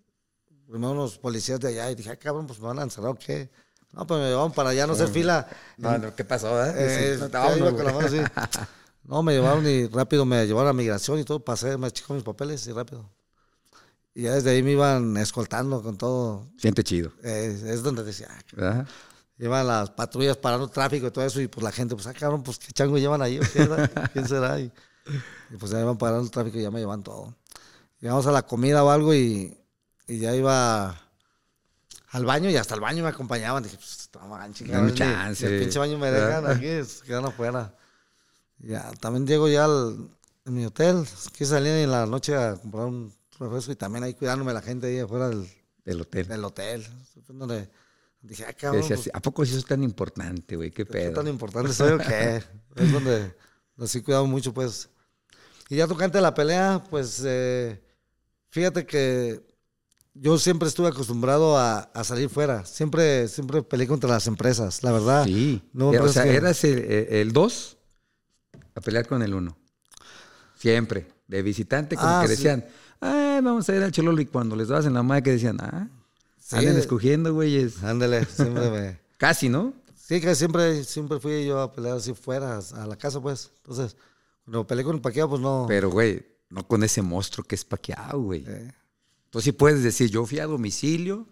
primero unos policías de allá y dije, ah, cabrón, pues me van a encerrar o qué. No, pues me llevaron para allá no hacer fila. No, no, ¿qué pasó? Eh, Sí, no, iba vámonos, con la mano así. No, me llevaron y rápido me llevaron a migración y todo, pasé, me chico mis papeles y rápido. Y ya desde ahí me iban escoltando con todo. Siente chido. Eh, es donde decía, ah, ¿verdad? Iban las patrullas parando tráfico y todo eso, y pues la gente, pues, ah, cabrón, pues qué chango llevan ahí. ¿quién será? Y, y, pues ya iban parando el tráfico y ya me llevan todo. Llegamos a la comida o algo y, y ya iba al baño y hasta el baño me acompañaban. Dije, pues, no manches, ni- chance. el pinche baño me dejan aquí, se quedan afuera. Ya, también llego ya al, en mi hotel, quise salir en la noche a comprar un refresco y también ahí cuidándome la gente ahí afuera del, El hotel. del hotel. Donde dije, ah, Que cabrón, pues, ¿A poco eso es tan importante, güey? ¿Qué ¿Qué pedo? tan importante soy o qué? Es donde nos sí cuidado mucho, pues. Y ya tocante la pelea, pues, eh, fíjate que yo siempre estuve acostumbrado a, a salir fuera. Siempre, siempre peleé contra las empresas, la verdad. Sí. No, Eh, o sea, que- eras el 2 a pelear con el 1. Siempre. De visitante, como Ah, que sí. decían, ay, vamos a ir al Chololo. Y cuando les dabas en la madre, que decían, ah, Sí. anden escogiendo, güeyes. Ándale, siempre me... Casi, ¿no? Sí, que siempre, siempre fui yo a pelear así fuera, a la casa, pues. Entonces, cuando peleé con el paqueado, pues no. Pero, güey, no con ese monstruo que es paqueado, güey. Eh, Tú sí puedes decir, yo fui a domicilio,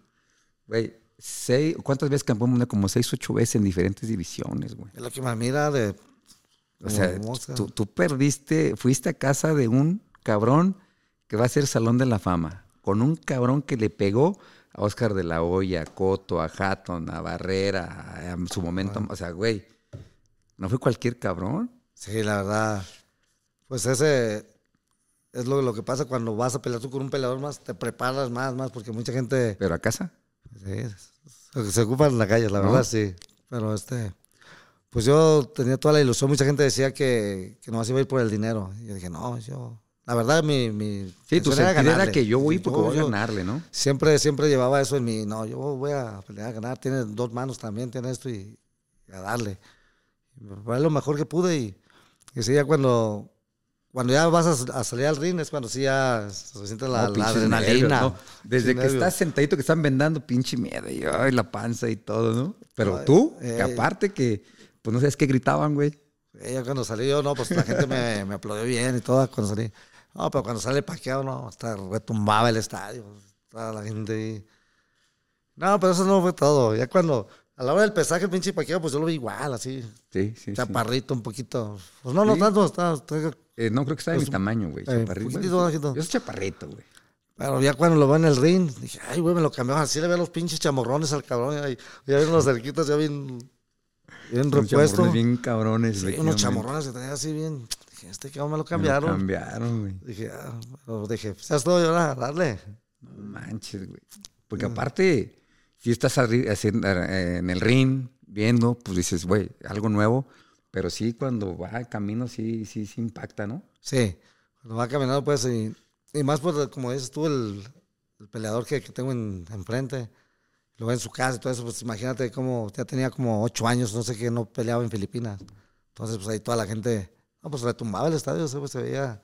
güey, seis, ¿cuántas veces campeón mundial? Como seis, ocho veces en diferentes divisiones, güey. es lo que me mira de... O sea, tú, tú perdiste, fuiste a casa de un cabrón que va a ser Salón de la Fama, con un cabrón que le pegó a Oscar de la Hoya, a Coto, a Hatton, a Barrera, a, su momento, o sea, güey, no fue cualquier cabrón. Sí, la verdad. Pues ese es lo, lo que pasa cuando vas a pelear tú con un peleador más, te preparas más, más, porque mucha gente Pero a casa, sí, se, se ocupa en la calle, la ¿No? verdad, sí. Pero este, pues yo tenía toda la ilusión, mucha gente decía que, que nomás iba a ir por el dinero. Y yo dije, no, yo, la verdad, mi... mi sí, tu era ganarle. que yo voy porque yo- voy a ganarle, ¿no? Siempre, siempre llevaba eso en mí, no, yo voy a pelear a ganar, tiene dos manos también, tiene esto y, y a darle. Y me preparé lo mejor que pude y, y sí, ya cuando, cuando ya vas a, a salir al ring es cuando sí ya se siente la, No, la adrenalina. nervios, ¿no? Desde que nervios. estás sentadito que están vendando, pinche miedo, y ay, la panza y todo, ¿no? Pero Ay, tú, eh. que aparte que, pues no sabes qué gritaban, güey. Ya cuando salí yo, no, pues la gente me, me aplaudió bien y todo cuando salí. No, pero cuando sale paqueado, no, hasta retumbaba el estadio, toda la gente ahí. No, pero eso no fue todo. Ya cuando, a la hora del pesaje, el pinche paqueado, pues yo lo vi igual, así. Sí, sí, sí. chaparrito un poquito. Pues no, no Sí. tanto, está, está- Eh, no creo que está de mi Pues, tamaño, güey. eh, chaparrito. bajito. Yo soy chaparrito, güey. Pero ya cuando lo veo en el ring, dije, ay, güey, me lo cambiaron. Así le veo los pinches chamorrones al cabrón. y ya ven los cerquitas, ya bien, bien Unos repuesto. bien cabrones, Sí, unos chamorrones que tenía así bien. Dije, este cabrón me lo cambiaron. cambiaron, güey. Dije, ah, dije, pues ya es todo, y ahora, dale. No manches, güey. Porque aparte, si estás eh, en el ring, viendo, pues dices, güey, algo nuevo. Pero sí, cuando va camino, sí, sí, sí impacta, ¿no? Sí, cuando va caminando, pues, y, más, pues, como dices tú, el, el peleador que, que tengo en- enfrente. Lo ve en su casa y todo eso, pues imagínate cómo ya tenía como ocho años, no sé qué, no peleaba en Filipinas. Entonces, pues ahí toda la gente, no, pues retumbaba el estadio, se, se veía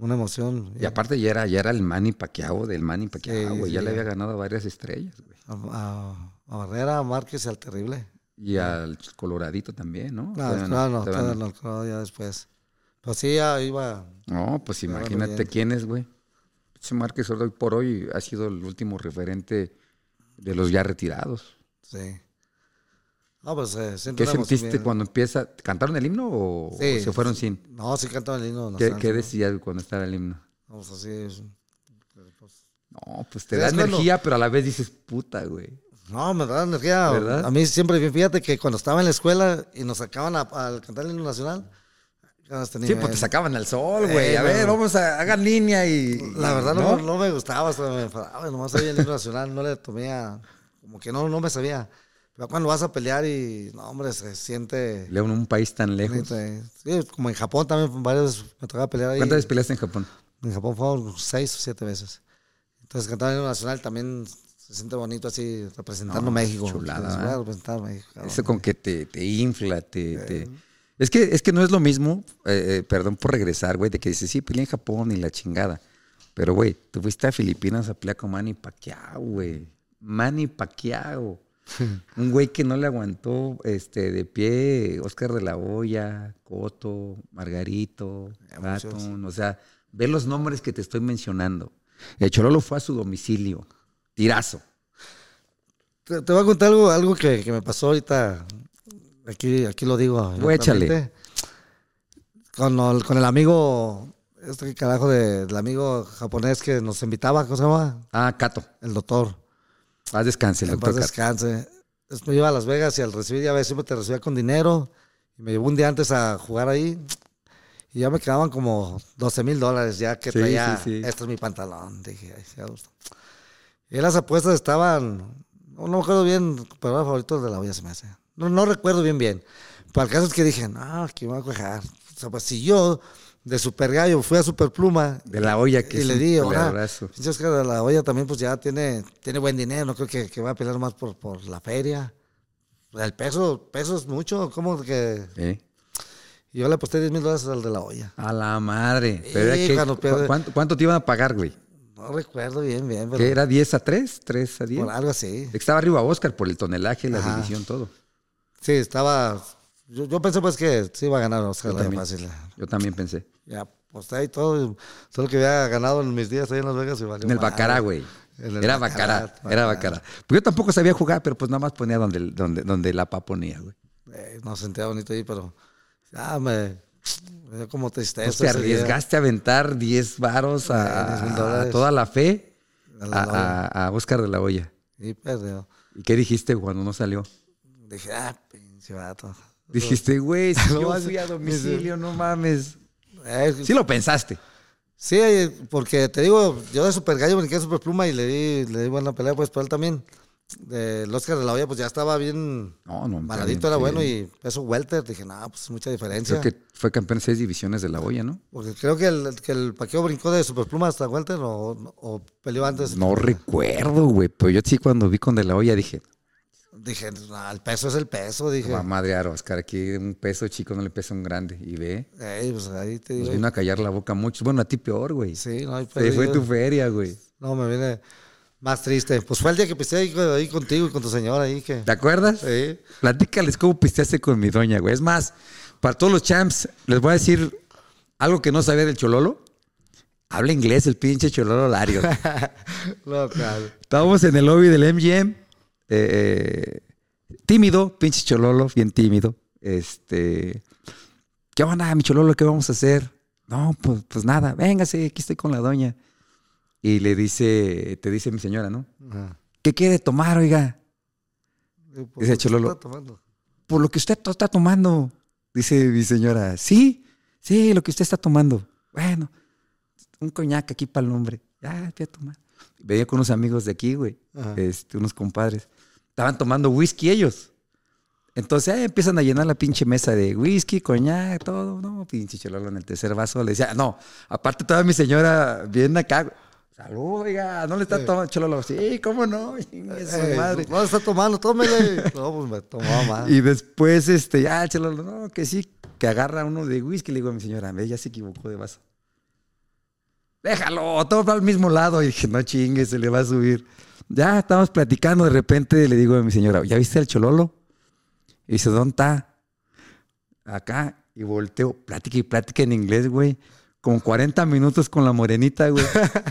una emoción. Y aparte ya era, ya era el Manny Pacquiao del Manny Pacquiao, Sí, güey. ya sí. le había ganado varias estrellas, güey. A, a- a Barrera, a Márquez y al Terrible. Y al Coloradito también, ¿no? No, Todavía no, no, todavía todavía no, no, ya después. Pues sí, ya iba. No, pues imagínate bien. quién es, güey. Ese Márquez hoy por hoy ha sido el último referente de los ya retirados. Sí. No, pues eh, siento ¿Qué sentiste bien. cuando empieza? ¿Cantaron el himno o, Sí, o se fueron sin? No, sí cantaban el himno ¿Qué, qué sí, decías cuando estaba el himno? ¿no? Pues así es. No, pues te Sí, da es cuando- energía, pero a la vez dices, puta, güey. No, me da energía. ¿Verdad? A mí siempre, fíjate que cuando estaba en la escuela y nos sacaban al cantar el himno nacional, tenía, Sí, pues te eh, sacaban al sol, güey. Eh, a ver, no. vamos a hagan línea y. La verdad ¿no? no, no me gustaba, hasta me enfadaba, nomás sabía el himno nacional, no le tomé a- como que no, no me sabía. Pero cuando vas a pelear y, no, hombre, se siente... León, un país tan lejos. Sí, como en Japón también varias veces me tocaba pelear ahí. ¿Cuántas veces peleaste en Japón? En Japón fueron seis o siete veces. Entonces cantar el himno nacional también se siente bonito así, representando No, México. chulada, Pues, a representar México. cabrón. Eso con que te, te infla, te, te- Es que, es que no es lo mismo, eh, eh, perdón por regresar, güey, de que dices, sí, peleé en Japón y la chingada. Pero, güey, tú fuiste a Filipinas a pelear con Manny Pacquiao, güey. Manny Pacquiao. Un güey que no le aguantó este, de pie Oscar de la Hoya, Coto, Margarito, muchos. Baton. O sea, ve los nombres que te estoy mencionando. El Chololo fue a su domicilio. Tirazo. Te, te voy a contar algo, algo que, que me pasó ahorita. Aquí, aquí lo digo. Güey, échale. abiertamente. Con el, con el amigo, este carajo de- del amigo japonés que nos invitaba, ¿cómo se llama? Ah, Cato. El doctor. Haz descanse, el paz doctor Cato. descanse. Entonces me iba a Las Vegas y al recibir, ya ves, siempre te recibía con dinero. Y me llevó un día antes a jugar ahí. Y ya me quedaban como 12 mil dólares, ya que Sí, traía, sí, sí. este es mi pantalón. Dije, ay, a gusto. Y las apuestas estaban, no, me acuerdo bien, pero era favorito de la olla se me hace. No, no recuerdo bien bien. Para el caso es que dije, no, aquí me voy a cuajar. O sea, pues si yo de Super Gallo fui a Super Pluma De la olla que y le di, ahora, Oscar de la olla también pues ya tiene, tiene buen dinero, no creo que, que va a pelear más por, por la feria. El peso, peso es mucho, como que... Sí. y Yo le aposté 10 mil dólares al de la olla. A la madre. Pero era Sí, que- cuando pierde- ¿cu- ¿cuánto, cuánto te iban a pagar, güey? No recuerdo bien, bien, pero ¿Qué era 10 a 3? ¿3 a 10? por algo así. Estaba arriba Oscar por el tonelaje, la Ajá. división, todo. Sí, estaba... Yo, yo pensé pues que sí iba a ganar Oscar Yo de la también. fácil. Yo también pensé. Ya aposté ahí todo, solo que había ganado en mis días ahí en Las Vegas y valió En el. Bacará, güey. Era Bacará, era. Bacará. Pues yo tampoco sabía jugar, pero pues nada más ponía donde, donde, donde la pa ponía, güey. Eh, no sentía bonito ahí, pero... Ya me... Me dio como tristeza. Pues te día. arriesgaste a aventar 10 varos a, Eh, 10,000 a dólares. toda la fe a Oscar de la Hoya. Y perdió. ¿Y qué dijiste cuando no salió? Dije, ah, pinche vato. Dijiste, güey, si yo fui a domicilio, no mames. Eh, Sí lo pensaste. Sí, porque te digo, yo de Super Gallo brinqué Super Pluma y le di, le di buena pelea, pues, pero él también. El Oscar de la Hoya, pues ya estaba bien No, no. maladito, era bueno y peso welter. Dije, no, pues mucha diferencia. Creo que fue campeón en seis divisiones de la olla, ¿no? Porque creo que el, que el Paqueo brincó de Super Pluma hasta welter o, o peleó antes. No recuerdo, güey. Pero yo sí cuando vi con de la olla dije, Dije, no, el peso es el peso. Dije, va a madrear Oscar, aquí un peso chico no le pesa un grande. Y ve, "Ey, pues ahí te nos digo. vino a callar la boca mucho. Bueno, a ti peor, güey. Sí, no hay fue tu feria, güey. No, me viene más triste. Pues fue el día que pisé ahí, ahí contigo y con tu señora ahí que. ¿Te acuerdas? Sí. Platícales cómo pisteaste con mi doña, güey. Es más, para todos los champs, les voy a decir algo que no sabía del Chololo. Habla inglés el pinche Chololo Lario. Local. Estábamos en el lobby del MGM. Eh, eh, tímido, pinche Chololo, bien tímido. Este. ¿Qué onda, mi Chololo? ¿Qué vamos a hacer? No, pues, pues nada, véngase, aquí estoy con la doña. Y le dice, te dice mi señora, ¿no? Ajá. ¿Qué quiere tomar, oiga? Pues, Dice ¿qué Chololo. está tomando? Por lo que usted está tomando. Dice mi señora, sí, sí, lo que usted está tomando. Bueno, un coñac aquí para el hombre. Ya, voy a tomar. Venía con unos amigos de aquí, güey. Este, unos compadres. Estaban tomando whisky ellos. Entonces eh, empiezan a llenar la pinche mesa de whisky, coñac, todo. No, pinche chololo en el tercer vaso. Le decía, no, aparte toda mi señora bien acá. Salud, oiga, no le está tomando Chololo. Sí, ¿cómo no? Su Eh, madre. No, está tomando, tómele. No, pues me tomaba más. Y después, este, ya, Chololo, no, que sí, que agarra uno de whisky. Le digo a mi señora, ve, ya se equivocó de vaso. Déjalo, todo va al mismo lado. Y dije, no chingue, se le va a subir. Ya estábamos platicando, de repente le digo a mi señora, ¿ya viste el Chololo? Y dice, ¿dónde está? Acá. Y volteo, plática y plática en inglés, güey. Como 40 minutos con la morenita, güey.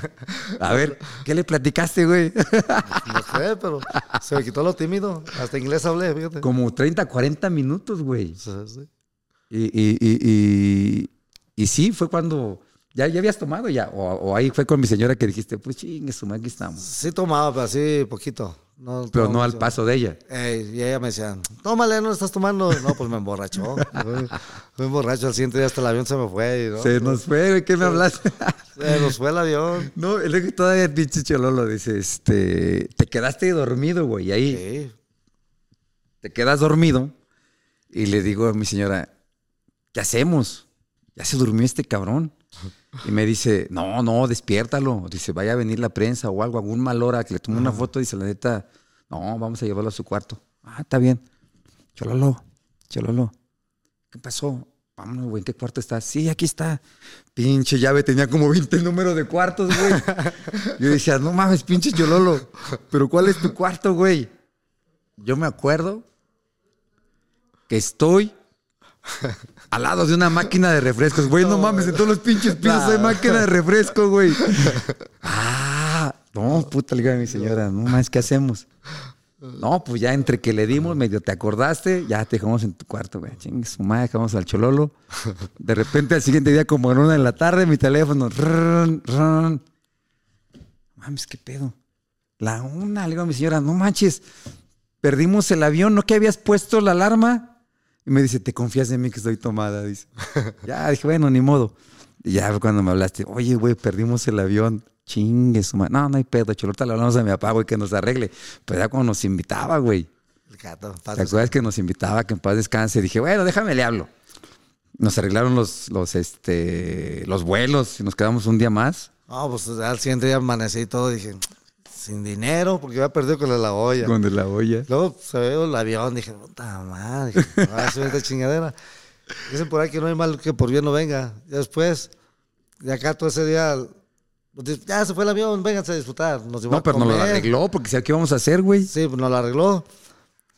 A ver, ¿qué le platicaste, güey? No sé, pero se me quitó lo tímido. Hasta inglés hablé, fíjate. Como 30, 40 minutos, güey. Sí, sí. Y, y, y, y, y sí, fue cuando ya, ya habías tomado ya. O, o ahí fue con mi señora que dijiste, pues chingue, su madre, aquí estamos. Sí tomaba, pero así poquito. No, Pero no al paso de ella. Ey, y ella me decía, tómale, no estás tomando. No, pues me emborrachó. me emborracho. Al siguiente día hasta el avión se me fue. no, Se nos fue, ¿qué me hablaste? se nos fue el avión. no, el que todavía el pinche chololo dice, este, te quedaste dormido, güey, ahí Sí. te quedas dormido. Y le digo a mi señora, ¿qué hacemos? Ya se durmió este cabrón. Y me dice, no, no, despiértalo. Dice, vaya a venir la prensa o algo, algún mal hora, que le tome una foto. Dice, la neta, no, vamos a llevarlo a su cuarto. Ah, está bien. Chololo, Chololo, ¿qué pasó? Vámonos, güey, ¿en qué cuarto estás? Sí, aquí está. Pinche llave, tenía como 20 números de cuartos, güey. Yo decía, no mames, pinche Chololo, pero ¿cuál es tu cuarto, güey? Yo me acuerdo que estoy al lado de una máquina de refrescos. Güey, no mames, en todos los pinches pisos hay máquina de refresco, güey. Ah, no, puta, le digo a mi señora, no mames, ¿qué hacemos? No, pues ya entre que le dimos, medio te acordaste, ya te dejamos en tu cuarto, güey. Chingue su madre, dejamos al chololo. De repente al siguiente día, como en una de la tarde, mi teléfono, run, run. Mames, ¿qué pedo? La una, le digo a mi señora, no manches, perdimos el avión, ¿no que habías puesto la alarma? Y me dice, ¿te confías en mí que estoy tomada? Dice. ya, dije, bueno, ni modo. Y ya fue cuando me hablaste, oye, güey, perdimos el avión. Chingue su madre. No, no hay pedo, cholota, le hablamos a mi papá, güey, que nos arregle. Pero ya cuando nos invitaba, güey. El gato. ¿Te acuerdas que nos invitaba que en paz descanse? Dije, bueno, déjame le hablo. Nos arreglaron los, los, este, los vuelos y nos quedamos un día más. No, pues al siguiente día amanecí y todo. Dije, sin dinero, porque había perdido con la, la olla. Con la olla. Luego se ve el avión, dije, puta madre, va a subir esta chingadera. Dicen por ahí que no hay mal que por bien no venga. Ya después, de acá todo ese día, ya se fue el avión, vénganse a disfrutar. Nos No, pero nos lo arregló porque ¿sabes qué íbamos a hacer, güey? Sí, pues nos lo arregló.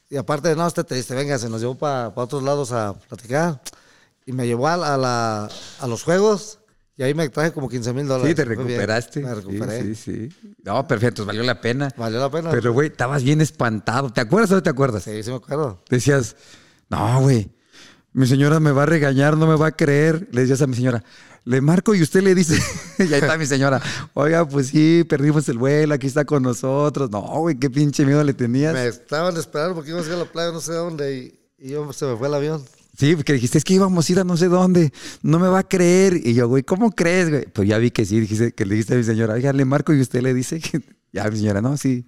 Y aparte, no, esté triste, venga, se nos llevó para otros lados a platicar. Y me llevó a, la- a la- a los juegos y ahí me traje como 15 mil dólares. Sí, te recuperaste. Me recuperé. Sí, sí, sí. No, perfecto, valió la pena. Valió la pena. Pero, güey, estabas bien espantado. ¿Te acuerdas o no te acuerdas? Sí, sí me acuerdo. Decías, no, güey, mi señora me va a regañar, no me va a creer. Le decías a mi señora, le marco y usted le dice, y ahí está mi señora, oiga, pues sí, perdimos el vuelo, aquí está con nosotros. No, güey, qué pinche miedo le tenías. Me estaban esperando porque íbamos a ir a la playa, no sé dónde, y, y yo se me fue el avión. Sí, porque dijiste, es que íbamos a ir a no sé dónde, no me va a creer. Y yo, güey, ¿cómo crees, güey? Pues ya vi que sí, dijiste, que le dijiste a mi señora, oiga, le marco y usted le dice que, ya mi señora, no, sí.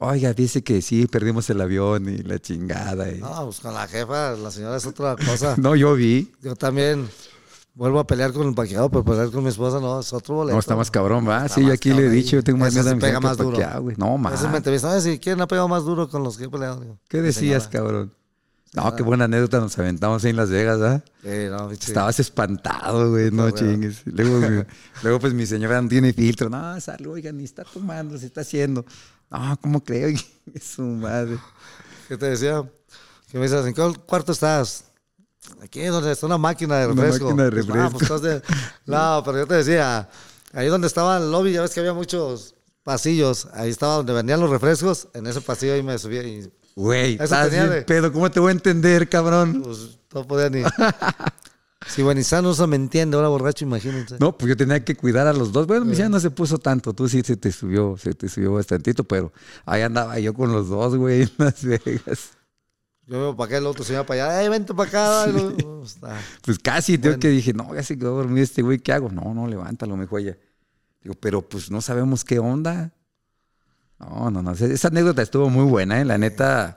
Oiga, dice que sí, perdimos el avión y la chingada. y- No, pues con la jefa, la señora es otra cosa. No, yo vi. Yo también vuelvo a pelear con el paqueado, pero pelear con mi esposa no, es otro boleto. No, está más cabrón, va. Está Sí, yo aquí le he dicho, yo tengo más miedo a mi pega más duro. que, ah, güey. No, más. Ese me entrevista, "Oye, si quién ha pegado más duro con los que he peleado. Digo, ¿Qué "Mi decías, señora". cabrón? No, qué buena anécdota nos aventamos ahí en Las Vegas, ¿ah? Sí, no. Estabas espantado, güey, no bueno. chingues. Luego, pues mi señora no tiene filtro. No, salud, oiga, ni está tomando, se está haciendo. No, ¿cómo creo? Es su madre. ¿Qué te decía? Que me dices, ¿en qué cuarto estás? Aquí donde está una máquina de Una refresco. máquina de Pues, refresco. ah, pues, estás de- No, pero yo te decía, ahí donde estaba el lobby, ya ves que había muchos pasillos. Ahí estaba donde vendían los refrescos. En ese pasillo ahí me subía y Güey, estás tenía bien de- pedo. ¿Cómo te voy a entender, cabrón? pues no podía ni... si Buenizano no se me entiende, ahora borracho, imagínense. No, pues yo tenía que cuidar a los dos. Bueno, mi señora no se puso tanto. Tú sí se te subió, se te subió bastantito, pero ahí andaba yo con los dos, güey, en Las Vegas. Yo iba para acá, el otro se iba para allá. ¡Ey, vente para acá! Está. Pues casi, tengo Bueno. que dije, no, ya se quedó dormido este güey, ¿qué hago? No, no, levántalo, me ella. Digo, pero pues no sabemos qué onda. No, no, no. Esa anécdota estuvo muy buena, ¿eh? La neta.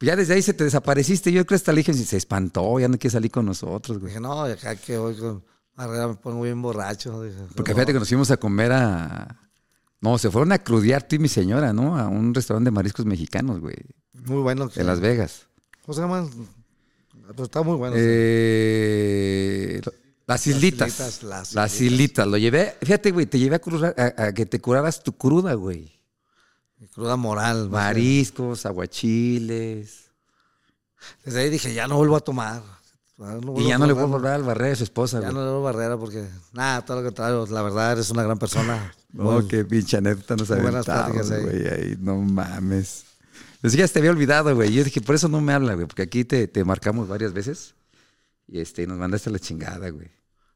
Ya desde ahí se te desapareciste. Yo creo que hasta le dije, se espantó, ya no quiere salir con nosotros, güey. Dije, no, acá que voy con... Me pongo bien borracho. Dije, Porque fíjate que nos fuimos a comer a, No, se fueron a crudear tú y mi señora, ¿no? A un restaurante de mariscos mexicanos, güey. Muy bueno. En Las Vegas. ¿Cómo se llama? Pues está muy bueno. Eh, las islitas. islitas, las Las islitas. islitas. Lo llevé, fíjate, güey, te llevé a, curar- a- a que te curaras tu cruda, güey. Cruda moral. Mariscos, aguachiles. Desde ahí dije, ya no vuelvo a tomar. Y ya a no le vuelvo a hablar al barrera a su esposa, Ya güey. no le vuelvo a barrera porque, nada, todo lo contrario. La verdad, eres una gran persona. No, Muy- qué pinche anécdota nos aventamos, güey. Ahí, no mames. Que ya te había olvidado, güey. Yo dije, por eso no me habla, güey. Porque aquí te, te marcamos varias veces. Y este, nos mandaste a la chingada, güey.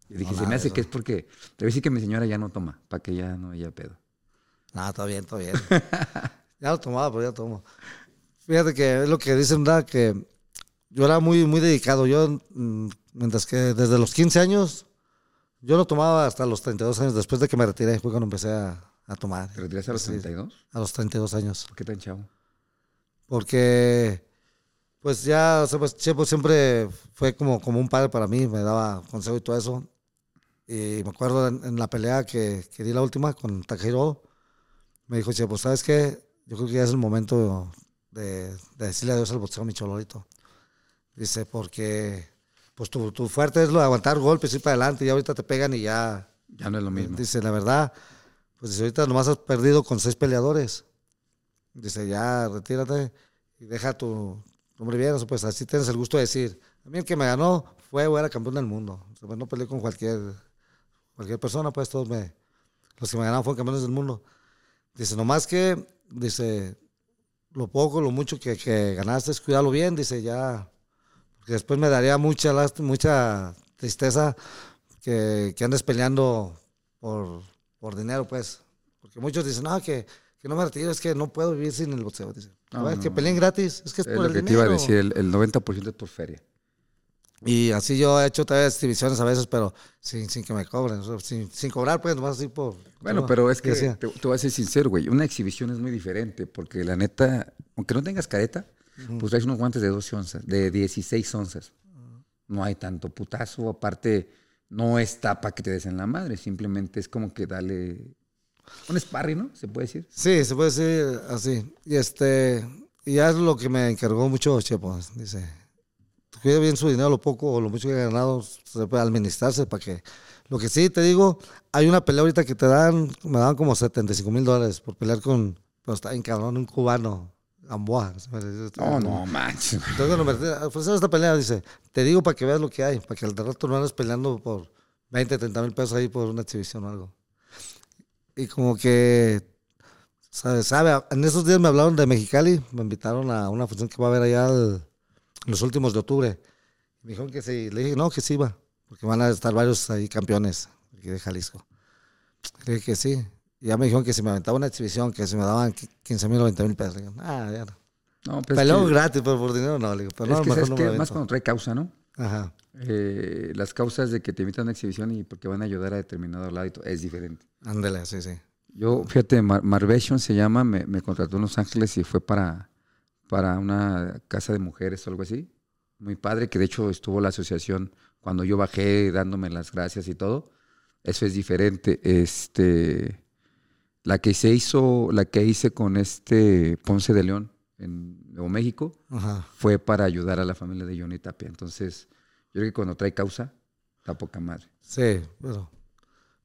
Y dije, No, se me hace eso. que es porque... Te voy a decir que mi señora ya no toma. Para que ya no haya pedo. No, está bien, está bien. ya lo tomaba, pero ya tomo. Fíjate que es lo que dicen, ¿verdad? Que yo era muy, muy dedicado. Yo, mm, mientras que desde los 15 años, yo lo tomaba hasta los 32 años. Después de que me retiré, fue cuando empecé a, a tomar. ¿Te retiraste a los Sí, 32? A los 32 años. ¿Por qué tan chavo? Porque, pues ya, o sea, pues, siempre fue como, como un padre para mí, me daba consejo y todo eso. Y me acuerdo en, en la pelea que, que di la última con Takehiro, me dijo, Chepo, ¿sabes qué? Yo creo que ya es el momento de, de decirle adiós al boxeo, mi cholorito. Dice, porque pues tu, tu fuerte es lo de aguantar golpes, ir para adelante, y ahorita te pegan y ya. Ya no es lo mismo. Dice, la verdad, pues dice, ahorita nomás has perdido con seis peleadores. Dice, ya, retírate y deja tu nombre bien. Pues así tienes el gusto de decir, a mí el que me ganó fue o era campeón del mundo. O sea, pues, no peleé con cualquier, cualquier persona, pues todos me, los que me ganaron fueron campeones del mundo. Dice, nomás que, dice, lo poco, lo mucho que, que ganaste, cuídalo bien, dice, ya, porque después me daría mucha, mucha tristeza que, que andes peleando por, por dinero, pues. Porque muchos dicen, no, que, que no me retiro, es que no puedo vivir sin el boxeo. Dice, No, "No, es que peleen gratis, es que es, Es por lo el que te dinero. iba a decir. El, el 90% es por feria. Y así yo he hecho todavía exhibiciones a veces, pero sin, sin que me cobren, sin, sin cobrar, pues, nomás así por... Bueno, no, pero es que te, te voy a ser sincero, güey. Una exhibición es muy diferente porque la neta, aunque no tengas careta, pues traes unos guantes de 12 onzas, de 16 onzas. No hay tanto putazo. Aparte, no es tapa que te des en la madre. Simplemente es como que dale un sparring, ¿no? Se puede decir. Sí, se puede decir así. Y este, y ya es lo que me encargó mucho Chepo. Dice, cuide bien su dinero, lo poco o lo mucho que ha ganado, se puede administrarse para que. Lo que sí te digo, hay una pelea ahorita que te dan, me dan como 75 mil dólares por pelear con, pero está bien cabrón, un cubano, Gamboa. No, no, manches. Entonces cuando me ofrecieron esta pelea, dice, te digo para que veas lo que hay, para que al rato no andes peleando por 20, 30 mil pesos ahí por una exhibición o algo. Y como que, sabe, sabe, en esos días me hablaron de Mexicali, me invitaron a una función que va a haber allá el- los últimos de octubre. Me dijeron que sí, le dije no, que sí iba, porque van a estar varios ahí campeones aquí de Jalisco. Le dije que sí. Y ya me dijeron que si me aventaba una exhibición, que si me daban 15 mil o 20 mil pesos. Le digo, ah, ya no. No, pero es que, gratis, pero por dinero no. Le digo, pero es no, que, mejor ¿sabes no me Más cuando trae causa, ¿no? Ajá. Eh, las causas de que te invitan a una exhibición y porque van a ayudar a determinado lado y todo, es diferente. Ándale, sí, sí. Yo, fíjate, Mar Marvation se llama, me, me contrató en Los Ángeles y fue para, para una casa de mujeres o algo así. Muy padre, que de hecho estuvo la asociación cuando yo bajé dándome las gracias y todo. Eso es diferente. Este, la que se hizo, la que hice con este Ponce de León en Nuevo México Ajá. fue para ayudar a la familia de Johnny Tapia. Entonces, yo creo que cuando trae causa, está poca madre. Sí, pero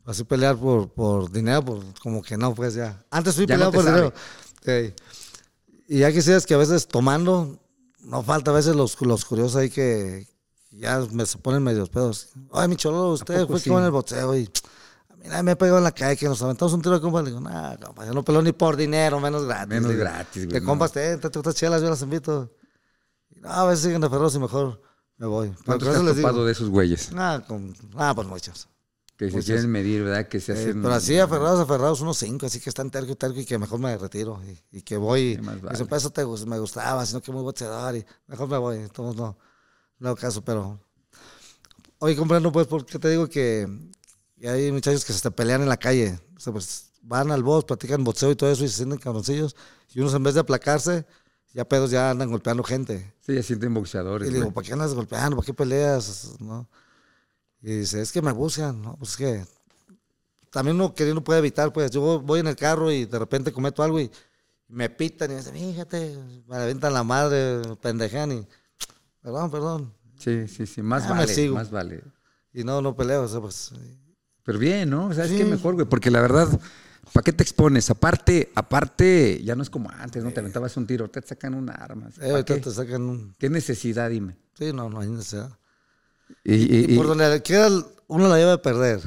así pelear por, por dinero, por, como que no, pues ya. Antes fui Ya no peleado te por sabe. dinero. Sí. Y ya quisieras que a veces tomando, no falta a veces los, los curiosos ahí que ya me se ponen medios pedos. Ay, mi cholo, usted fue sí? en el boxeo y a mí nadie me ha pegado en la calle que nos aventamos un tiro de compas. Le digo, nah, compa, yo no peleo ni por dinero, menos gratis. Menos digo, gratis, güey, no. compas, te, te, otras chelas, yo las invito. Y, no, a veces siguen de ferros y mejor me voy. Pero ¿Cuántos te eso has les digo, de esos güeyes? Ah, con, ah, pues muchos. Que se Muchos. quieren medir, ¿verdad? Que se Eh, hacen... pero así aferrados, aferrados, unos cinco, así que están terco y terco y que mejor me retiro y, y que voy. Y vale. pues eso te, gus- me gustaba, sino que muy boxeador y mejor me voy. Entonces no, no caso, pero. Oye, comprendo, pues, porque te digo que, hay muchachos que se pelean en la calle. O sea, pues van al box, platican boxeo y todo eso y se sienten cabroncillos. Y unos en vez de aplacarse, ya pedos ya andan golpeando gente. Sí, ya sienten boxeadores. Y le digo. ¿para qué andas golpeando? ¿Para qué peleas? ¿No? Y dice, es que me buscan, ¿no? Pues es que también uno queriendo puede evitar, pues yo voy en el carro y de repente cometo algo y me pitan y me dicen, fíjate, me aventan la madre, pendejan y, perdón, perdón. Sí, sí, sí, más vale, más vale. Y no, no peleo, o sea, pues. Pero bien, ¿no? ¿Sabes qué mejor, güey? Porque la verdad, ¿para qué te expones? Aparte, aparte, ya no es como antes, ¿no? Te aventabas un tiro, te sacan un arma. Eh, te sacan un... ¿Qué necesidad, dime? Sí, no, no hay necesidad. Y, por donde queda, uno la lleva a perder.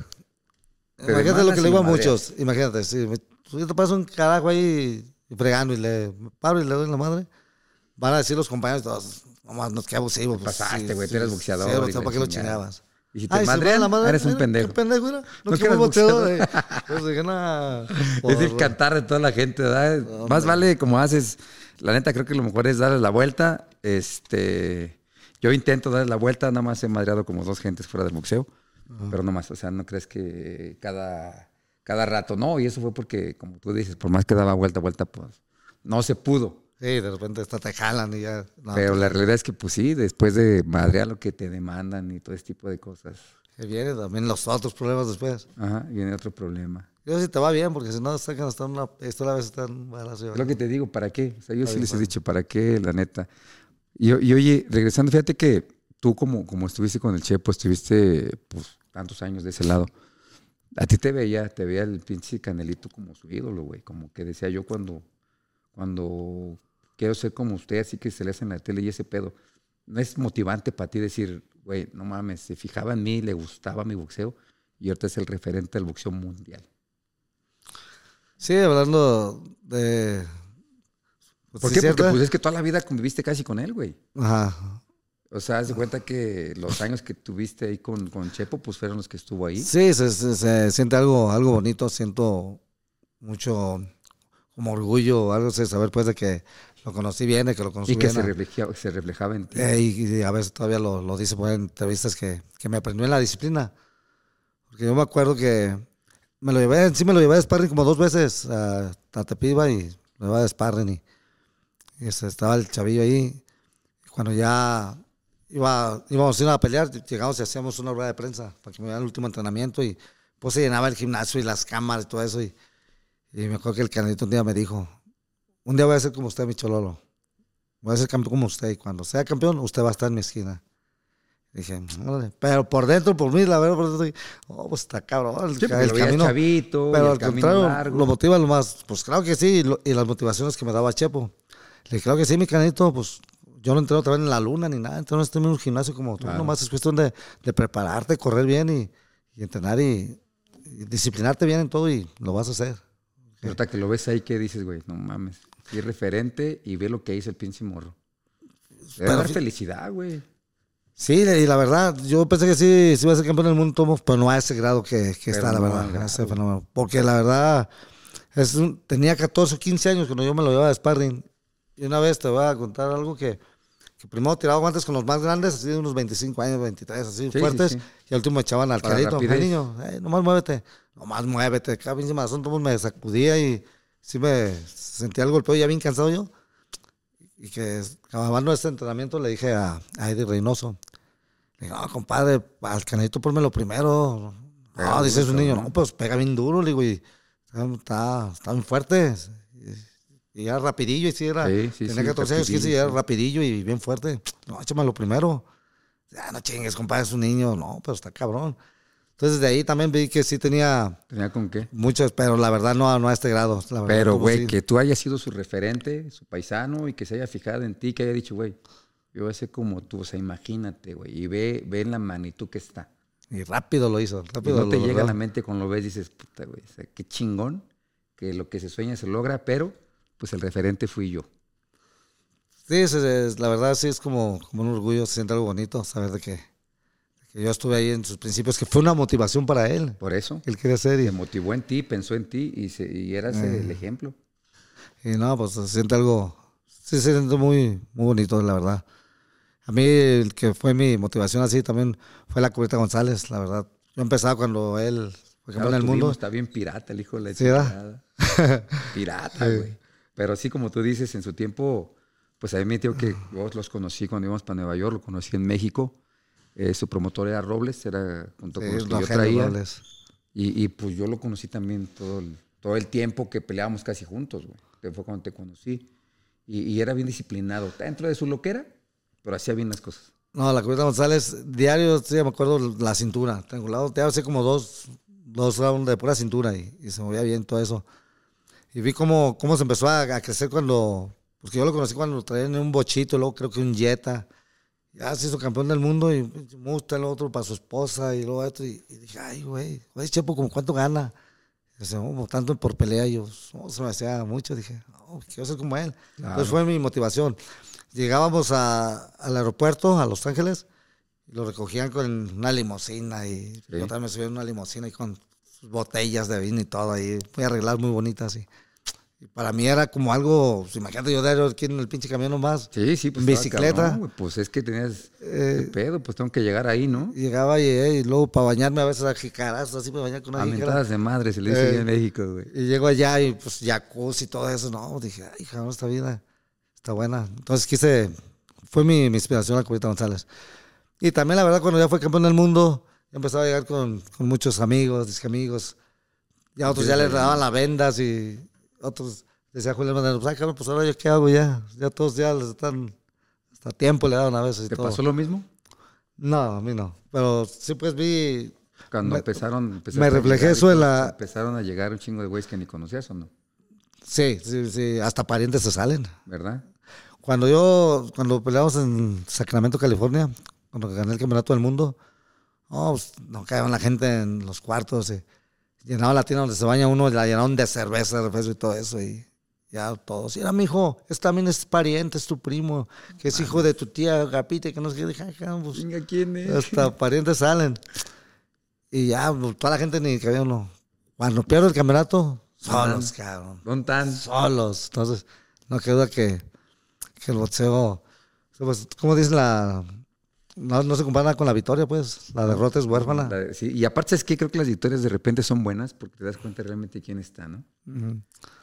imagínate lo que le digo a muchos. Imagínate, si yo te paso un carajo ahí fregando y le paro y le doy la madre, van a decir los compañeros todos, no nos queda abusivo. Pues, pasaste, güey, tú eres boxeador. Sí, ¿para qué lo chingabas? Y si te Ay, la madre, eres un pendejo. ¿Qué pendejo era? No, no quiero boxeador. Eh. Pues dije, nada. Es el cantar de toda la gente, ¿verdad? Más vale como haces. La neta, creo que lo mejor es darle la vuelta. Este. Yo intento darle la vuelta, nada más he madreado como dos gentes fuera del boxeo. Pero no más, o sea, no crees que cada, cada rato, no, y eso fue porque, como tú dices, por más que daba vuelta, vuelta, pues no se pudo. Sí, de repente hasta te jalan y ya. Pero pues la realidad es que, pues sí, después de madrear lo que te demandan y todo ese tipo de cosas. Que viene también los otros problemas después. Ajá, viene otro problema. Yo sí te va bien, porque si no sacan hasta una. Esto a veces están malas. Es lo que te digo, ¿para qué? O sea, yo sí les he dicho, ¿para qué? La neta. Y, y, oye, regresando, fíjate que tú, como, como estuviste con el Chepo, estuviste pues, tantos años de ese lado. A ti te veía, te veía el pinche Canelito como su ídolo, güey. Como que decía yo cuando, cuando quiero ser como usted, así que se le hace en la tele y ese pedo. ¿No es motivante para ti decir, güey, no mames, se fijaba en mí, le gustaba mi boxeo y ahorita es el referente del boxeo mundial? Sí, hablando de... Pues, ¿Por qué? Porque pues es que toda la vida conviviste casi con él, güey. Ajá. O sea, haz de cuenta que los años que tuviste ahí con, con Chepo, pues fueron los que estuvo ahí. Sí, se, se siente algo, algo bonito, siento mucho como orgullo, algo de saber pues de que lo conocí bien, de que lo conocí bien. Y que se, reflejaba, se reflejaba en ti. Eh, y, a veces todavía lo, lo dice por en entrevistas que, que, me aprendió en la disciplina. Porque yo me acuerdo que me lo llevé, sí me lo llevé de sparring como dos veces a, a Tepiba y me llevaba de sparring y, y este, estaba el chavillo ahí. Y cuando ya iba, íbamos a ir a pelear, llegamos y hacíamos una rueda de prensa para que me dieran el último entrenamiento y pues se llenaba el gimnasio y las cámaras y todo eso. Y, y me acuerdo que el canalito un día me dijo, un día voy a ser como usted, mi chololo. Voy a ser campeón como usted y cuando sea campeón, usted va a estar en mi esquina. dije, pero por dentro, por mí, la verdad, por dentro, oh, pues está cabrón. El, el camino, chavito, pero al contrario, lo motiva lo más, pues claro que sí, y, las motivaciones que me daba Chepo. Le dije, claro que sí, mi canito, pues yo no entreno otra vez en la luna ni nada, entonces no estoy en un gimnasio como tú, nomás es cuestión de, de prepararte, correr bien y, y entrenar y, y, disciplinarte bien en todo y lo vas a hacer. Ahorita que lo ves ahí, ¿qué dices, güey? No mames. Y referente y ve lo que hizo el pinche morro. Debe dar felicidad, güey. Sí, y la verdad, yo pensé que sí, sí iba a ser campeón del mundo, pero no a ese grado que, que está, la verdad. ese fenómeno. Porque la verdad, es tenía 14 o 15 años cuando yo me lo llevaba de sparring. Y una vez te voy a contar algo que, que primero tiraba guantes con los más grandes, así de unos 25 años, 23, así fuertes. Y al último echaban al carito, al niño, nomás muévete nomás muévete, vez más son me sacudía y sí me sentía el golpeo, ya bien cansado yo. Y que acabando este entrenamiento le dije a, a Eddie Reynoso, le dije, no, compadre, al canito lo primero. No, dice su niño, no, pues pega bien duro, le digo, y está, está bien fuerte. Y, era rapidillo, y sí era, tenía 14 años, y era rapidillo y bien fuerte. No, lo primero. Ya, no chingues, compadre, es un niño. No, pero está cabrón. Entonces de ahí también vi que sí tenía... ¿Tenía con qué? Muchos, pero la verdad no, no a este grado. pero, güey, que tú hayas sido su referente, su paisano, y que se haya fijado en ti, que haya dicho, güey, yo voy a ser como tú, o sea, imagínate, güey, y ve, ve en la magnitud que está. Y rápido lo hizo, rápido. Y no te llega a la mente cuando lo ves, dices, puta, güey, o sea, qué chingón, que lo que se sueña se logra, pero pues el referente fui yo. Sí, la verdad sí es como, como un orgullo, se siente algo bonito saber de que yo estuve ahí en sus principios, que fue una motivación para él. Por eso. Él quería ser. Y... Se motivó en ti, pensó en ti y, se, y eras el eh. ejemplo. Y no, pues se siente algo, sí se siente muy, muy bonito, la verdad. A mí, el que fue mi motivación así también fue la Cubierta González, la verdad. Yo empezaba cuando él fue en el mundo. Está bien pirata el hijo de la ¿Sí, Pirata, güey. Pero así como tú dices, en su tiempo, pues a mí me que vos los conocí cuando íbamos para Nueva York, lo conocí en México eh, su promotor era Robles, era junto con los que yo traía. Y, y, pues yo lo conocí también todo el, todo el tiempo que peleábamos casi juntos, güey. Fue cuando te conocí. Y, y, era bien disciplinado. Dentro de su loquera, pero hacía bien las cosas. No, la Cubita González, diario, sí, me acuerdo la cintura. Tengo lado, te hace como dos, dos rounds de pura cintura y, y, se movía bien todo eso. Y vi cómo, cómo se empezó a, a crecer cuando, porque yo lo conocí cuando traían un bochito, luego creo que un Jetta. Ya se hizo campeón del mundo y gusta el otro para su esposa y luego esto. Y, y dije, ay, güey, güey, Chepo, ¿cómo cuánto gana? Dice, oh, tanto por pelea. Y yo, oh, se me hacía mucho. Dije, oh, quiero ser como él. Claro. Entonces fue mi motivación. Llegábamos a, al aeropuerto, a Los Ángeles, y lo recogían con una limusina. Y sí. yo también me subí en una limusina y con botellas de vino y todo ahí. Muy arregladas, muy bonitas. Y, y para mí era como algo, pues, imagínate yo de aquí en el pinche camión nomás. Sí, sí, pues. Bicicleta. Pues es que tenías eh, pedo, pues tengo que llegar ahí, ¿no? Llegaba y, eh, y luego para bañarme a veces a jicarazos, así me bañaba con una A mentadas de madre, se le dice eh, en México, güey. Y llego allá y pues jacuzzi y todo eso, no, dije, ay, cabrón, esta vida está buena. Entonces quise, fue mi, mi inspiración la Cubita González. Y también la verdad cuando ya fue campeón del mundo, empezaba a llegar con, con muchos amigos, disque amigos. Ya otros ya les daban las vendas y otros decía Julián Madero, pues, ay, cabrón, pues ahora yo qué hago ya. Ya todos ya les están, hasta tiempo le daban a veces. Y ¿Te todo. pasó lo mismo? No, a mí no. Pero sí, pues vi. Cuando me, empezaron. Me reflejé eso en la. Empezaron a llegar un chingo de güeyes que ni conocías o no. Sí, sí, sí. Hasta parientes se salen. ¿Verdad? Cuando yo, cuando peleamos en Sacramento, California, cuando gané el campeonato del mundo, oh, pues, no caían la gente en los cuartos. Y llenaba la tienda donde se baña uno, la llenaron de cerveza, de refresco y todo eso. Y ya todos. Era mi hijo, este también es pariente, es tu primo, que es hijo de tu tía Gapite, que no sé qué. Dije, pues, Venga, ¿quién es? Hasta parientes salen. Y ya, pues, toda la gente ni cabía uno. Cuando pierdo el campeonato, solos, cabrón. ¿Dónde están? Solos. Entonces, no queda que, que el boxeo, pues, ¿cómo dice la, no, no, se compara con la victoria, pues. La derrota es huérfana. La, sí, y aparte es que creo que las victorias de repente son buenas porque te das cuenta realmente quién está, ¿no? Uh -huh.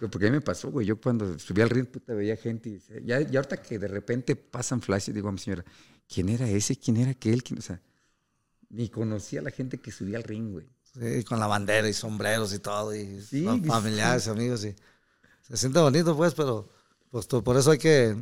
Porque a mí me pasó, güey. Yo cuando subí al ring, puta, veía gente y ya, ya ahorita que de repente pasan flashes, digo a mi señora, ¿quién era ese? ¿Quién era aquel? ¿Quién? O sea, ni conocía a la gente que subía al ring, güey. Sí, con la bandera y sombreros y todo, y sí, familiares, sí. amigos, y se siente bonito, pues, pero pues por eso hay que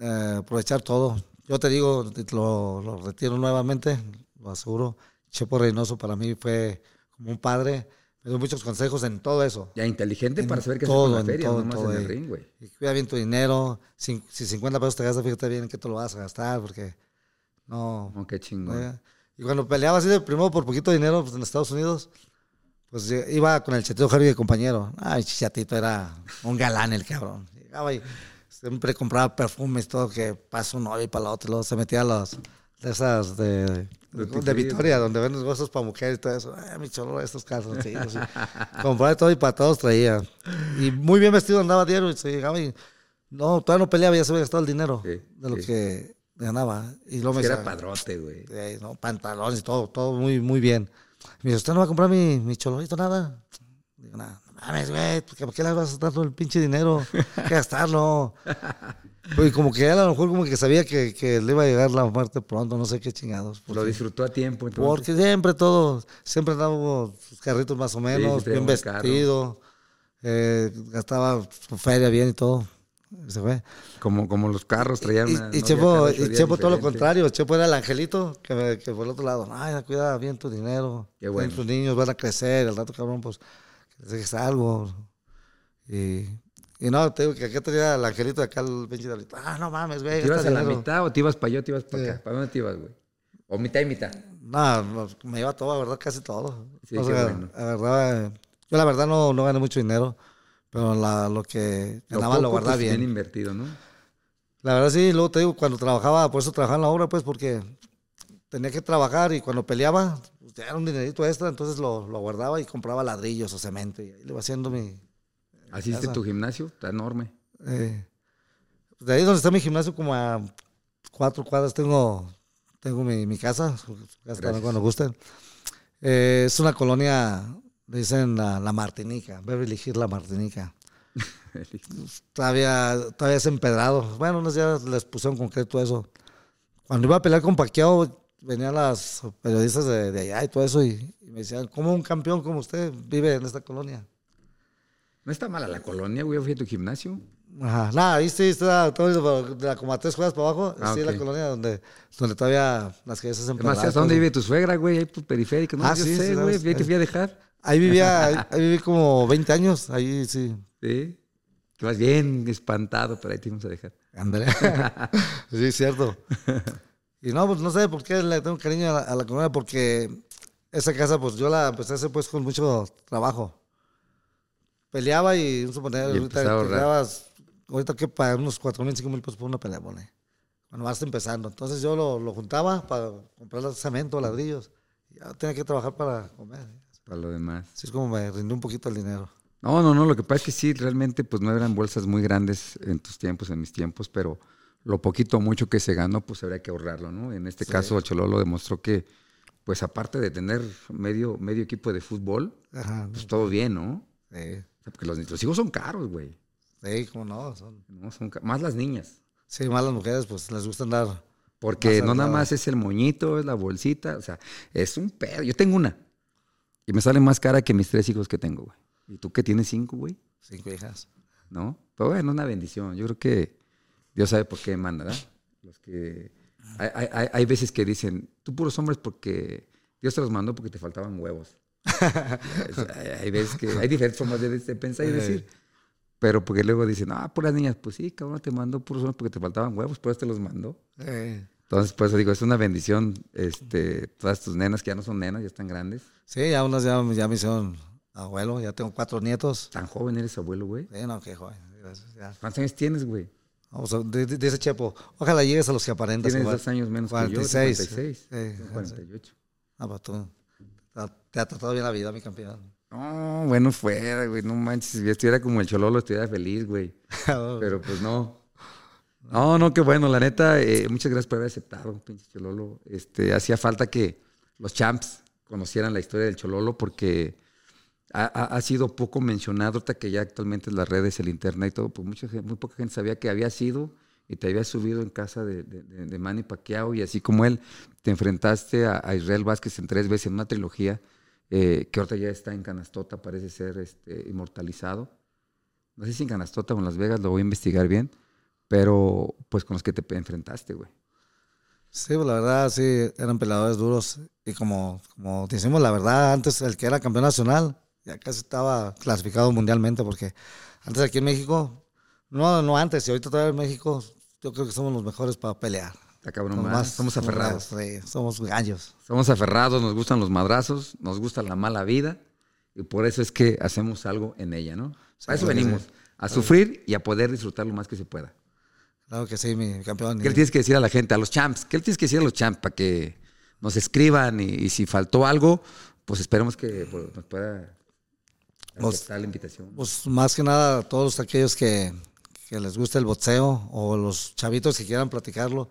eh, aprovechar todo. Yo te digo, lo, lo, retiro nuevamente, lo aseguro. Chepo Reynoso para mí fue como un padre. Me dio muchos consejos en todo eso. Ya inteligente en para saber qué todo, hacer con la feria, todo, no más todo, en el ring, güey. Cuida bien tu dinero. Si, si, 50 pesos te gastas, fíjate bien en qué te lo vas a gastar, porque no. Oh, qué chingón. Eh, y cuando peleaba así de primero por poquito dinero pues, en Estados Unidos, pues iba con el chatito Harvey de compañero. Ay, chatito era un galán el cabrón. Llegaba y siempre compraba perfumes, todo que pasa un novio y para la otra, luego se metía a los de esas de, de, de Victoria, donde venden cosas para mujeres y todo eso. Ay, mi cholo, estos casos, sí, sí. Compraba todo y para todos traía. Y muy bien vestido andaba diario y se llegaba y no, todavía no peleaba, ya se había gastado el dinero sí, de lo sí. que ganaba. Y luego me era padrote, güey. Eh, no, pantalones y todo, todo muy, muy bien. Me dice, ¿usted no va a comprar mi, mi cholorito nada? Digo, nada mames, güey, ¿por qué le vas a gastar todo el pinche dinero? Hay que gastarlo. Y como que él a lo mejor como que sabía que, que, le iba a llegar la muerte pronto, no sé qué chingados. Porque, lo disfrutó a tiempo. Entonces. Porque siempre todo, siempre andaba carritos más o menos, sí, bien vestido, eh, gastaba su feria bien y todo. Se fue. Como, como los carros traían. Y, una, y, Chepo, y Chepo todo lo contrario. Chepo era el angelito que, que por el otro lado. Ay, cuida bien tu dinero. Qué bueno. Tus niños van a crecer. El rato, cabrón, pues dejes algo. Y, y no, te digo que acá tenía el angelito de acá el pinche de Ah, no mames, güey. ¿Te ibas a la mitad o te ibas para allá o te ibas para sí. acá? ¿Para dónde te ibas, güey? ¿O mitad y mitad? No, me iba todo, la verdad, casi todo. Sí, o sea, bueno. La verdad, yo la verdad no, no gané mucho dinero, pero la, lo que ganaba lo, lo guardaba pues, bien. bien invertido, ¿no? La verdad sí, luego te digo, cuando trabajaba, por eso trabajaba en la obra, pues, porque tenía que trabajar y cuando peleaba, pues, era un dinerito extra, entonces lo, lo guardaba y compraba ladrillos o cemento y ahí le iba haciendo mi... ¿Así es tu gimnasio? Está enorme. Eh, de ahí donde está mi gimnasio, como a cuatro cuadras, tengo, tengo mi, mi casa, cuando gusten. Eh, es una colonia, dicen la, la Martinica, Beverly Hills La Martinica. todavía, todavía es empedrado. Bueno, unos días les pusieron concreto eso. Cuando iba a pelear con Paquiao, venían las periodistas de, de allá y todo eso y, y, Me decían, ¿cómo un campeón como usted vive en esta colonia? No está mala la colonia, güey. Fui a tu gimnasio. Ajá, nada, ahí sí está todo de la, como a tres juegas para abajo. Ah, sí, la colonia donde, donde todavía las calles se Además, ¿sabes pedazos. dónde vive tu suegra, güey? Ahí por periférico. No, Ah, yo sí, sé, sí, güey. Ahí te fui a dejar. Ahí vivía, ahí, ahí viví como 20 años, ahí sí. Sí. Te vas bien espantado, pero ahí te íbamos a dejar. André. sí, cierto. Y no, pues no sé por qué le tengo cariño a la, a la colonia, porque esa casa, pues yo la empecé a hacer pues con mucho trabajo. Peleaba y, un suponer, Y ahorita peleabas, ahorita que para unos 4 mil, 5 mil pesos por una pelea, pone. Cuando vas empezando. Entonces yo lo, lo juntaba para comprar cemento, ladrillos. Ya tenía que trabajar para comer. Para lo demás. Así es como me rindió un poquito el dinero. No, no, no. Lo que pasa es que sí, realmente, pues no eran bolsas muy grandes en tus tiempos, en mis tiempos, pero lo poquito o mucho que se ganó, pues habría que ahorrarlo, ¿no? En este Sí. caso, Chololo demostró que, pues aparte de tener medio, medio equipo de fútbol, Ajá. pues todo bien, ¿no? Sí, O sea, porque los, los hijos son caros, güey. sí, cómo no. Son... ¿no? Son más las niñas. Sí, más las mujeres, pues les gusta andar. Porque no nada más es el moñito, es la bolsita, o sea, es un pedo. Yo tengo una. Y me sale más cara que mis tres hijos que tengo, güey. ¿Y tú que tienes cinco, güey? Cinco hijas. ¿No? Pero bueno, una bendición. Yo creo que Dios sabe por qué manda, ¿verdad? Los que... Hay, hay- veces que dicen, tú puros hombres porque Dios te los mandó porque te faltaban huevos. hay, veces que... Hay diferentes formas de, de pensar y decir. Pero porque luego dicen, ah, puras niñas. Pues sí, cabrón, te mandó puros hombres porque te faltaban huevos, por eso te los mandó. Eh, Entonces, por eso digo, es una bendición, este, todas tus nenas que ya no son nenas, ya están grandes. Sí, ya unas ya, ya me hicieron abuelo, ya tengo cuatro nietos. Tan joven eres abuelo, güey. Sí, no, qué joven. gracias, ya. ¿Cuántos años tienes, güey? Vamos a, de- de- dice Chepo, ojalá llegues a los que aparentas. Tienes dos años menos que yo. 46. 56. Sí, 48. Ah, pues tú, te- te ha tratado bien la vida, mi campeón. No, bueno, fuera, güey. No manches. Si yo estuviera como el Chololo, estuviera feliz, güey. Pero pues no. No, no, qué bueno. La neta, eh, muchas gracias por haber aceptado, pinche Chololo. Este, hacía falta que los champs conocieran la historia del Chololo porque ha, sido poco mencionado, ahorita que ya actualmente las redes, el internet y todo, pues mucha, muy poca gente sabía que había sido y te había subido en casa de, de, de- Manny Pacquiao y así como él, te enfrentaste a, Israel Vázquez en tres veces en una trilogía eh, que ahorita ya está en Canastota, parece ser este, inmortalizado. No sé si en Canastota o en Las Vegas, lo voy a investigar bien, pero pues con los que te enfrentaste, güey. Sí, pues la verdad, sí, eran peleadores duros. Y como, como decimos la verdad, antes el que era campeón nacional ya casi estaba clasificado mundialmente, porque antes aquí en México, no, no antes, y ahorita todavía en México, yo creo que somos los mejores para pelear. Está cabrón, Somos más, más- somos aferrados. Sí, somos gallos. Somos aferrados, nos gustan los madrazos, nos gusta la mala vida y por eso es que hacemos algo en ella, ¿no? A eso venimos, a sufrir y a poder disfrutar lo más que se pueda. Claro que sí, mi campeón. ¿Qué le tienes que decir a la gente, a los champs? ¿Qué le tienes que decir a los champs para que nos escriban y, y si faltó algo, pues esperemos que pues, nos pueda Pues- aceptar la invitación. Pues más que nada, todos aquellos que, que les gusta el boxeo o los chavitos que quieran practicarlo,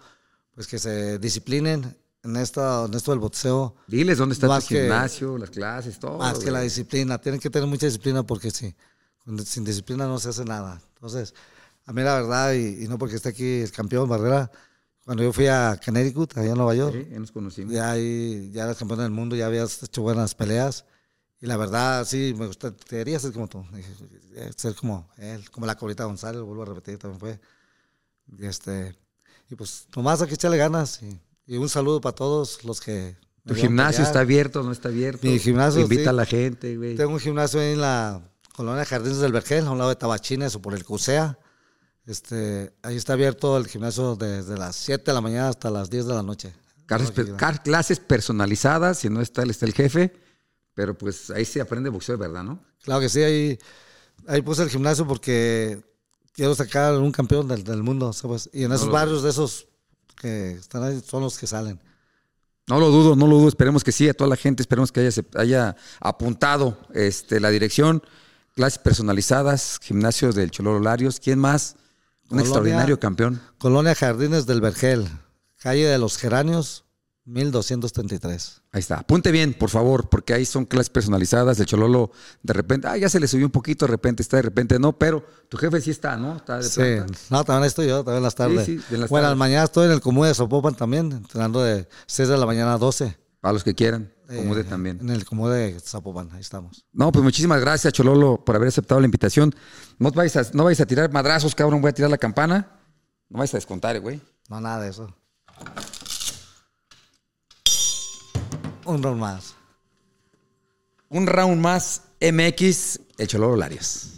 pues que se disciplinen en, esta, en esto del boxeo. Diles dónde está más tu que- gimnasio, las clases, todo. Más que la disciplina, tienen que tener mucha disciplina porque sí, sin disciplina no se hace nada. Entonces, a mí la verdad, y, y no porque esté aquí el campeón Barrera, cuando yo fui a Connecticut, allá en Nueva York, Sí, ya nos conocimos. ya ahí, ya eras campeón del mundo, ya habías hecho buenas peleas. Y la verdad, sí, me gustaría ser como tú. Eh, Ser como él, como la Corita González, vuelvo a repetir, también fue. Y, este, y pues, nomás hay que echarle ganas. Y, y un saludo para todos los que. ¿Tu gimnasio está abierto no está abierto? Mi gimnasio, Invita sí. a la gente, güey. Tengo un gimnasio ahí en la colonia Jardines del Vergel, a un lado de Tabachines o por el Cusea. Este, ahí está abierto el gimnasio desde las 7 de la mañana hasta las 10 de la noche. Clases, clases personalizadas, si no está está el jefe, pero pues ahí se aprende boxeo verdad, ¿no? Claro que sí, ahí, ahí puse el gimnasio porque quiero sacar un campeón del, del mundo, ¿sabes? Y en esos barrios de esos que están ahí son los que salen. No lo dudo, no lo dudo, esperemos que sí, a toda la gente, esperemos que haya, haya apuntado este, la dirección, clases personalizadas, gimnasio del Chololo Larios, ¿quién más? Un Colonia- extraordinario campeón. Colonia Jardines del Vergel, calle de los Geranios, 1233. Ahí está. Apunte bien, por favor, porque ahí son clases personalizadas. El Chololo de repente, ah, ya se le subió un poquito, de repente está, de repente no, pero tu jefe sí está, ¿no? Está de sí, no, también estoy yo, también en las tardes. Sí, las bueno, tardes. mañana estoy en el Comú de Sopopan también, entrenando de 6 de la mañana a 12. Para los que quieran, Comude eh, también. En el Comude de Zapopan, ahí estamos. No, pues muchísimas gracias, Chololo, por haber aceptado la invitación. No vais a, no vais a tirar madrazos, cabrón, voy a tirar la campana. No vais a descontar, eh, güey. No, nada de eso un round más. Un round más MX, el Choloro Larios.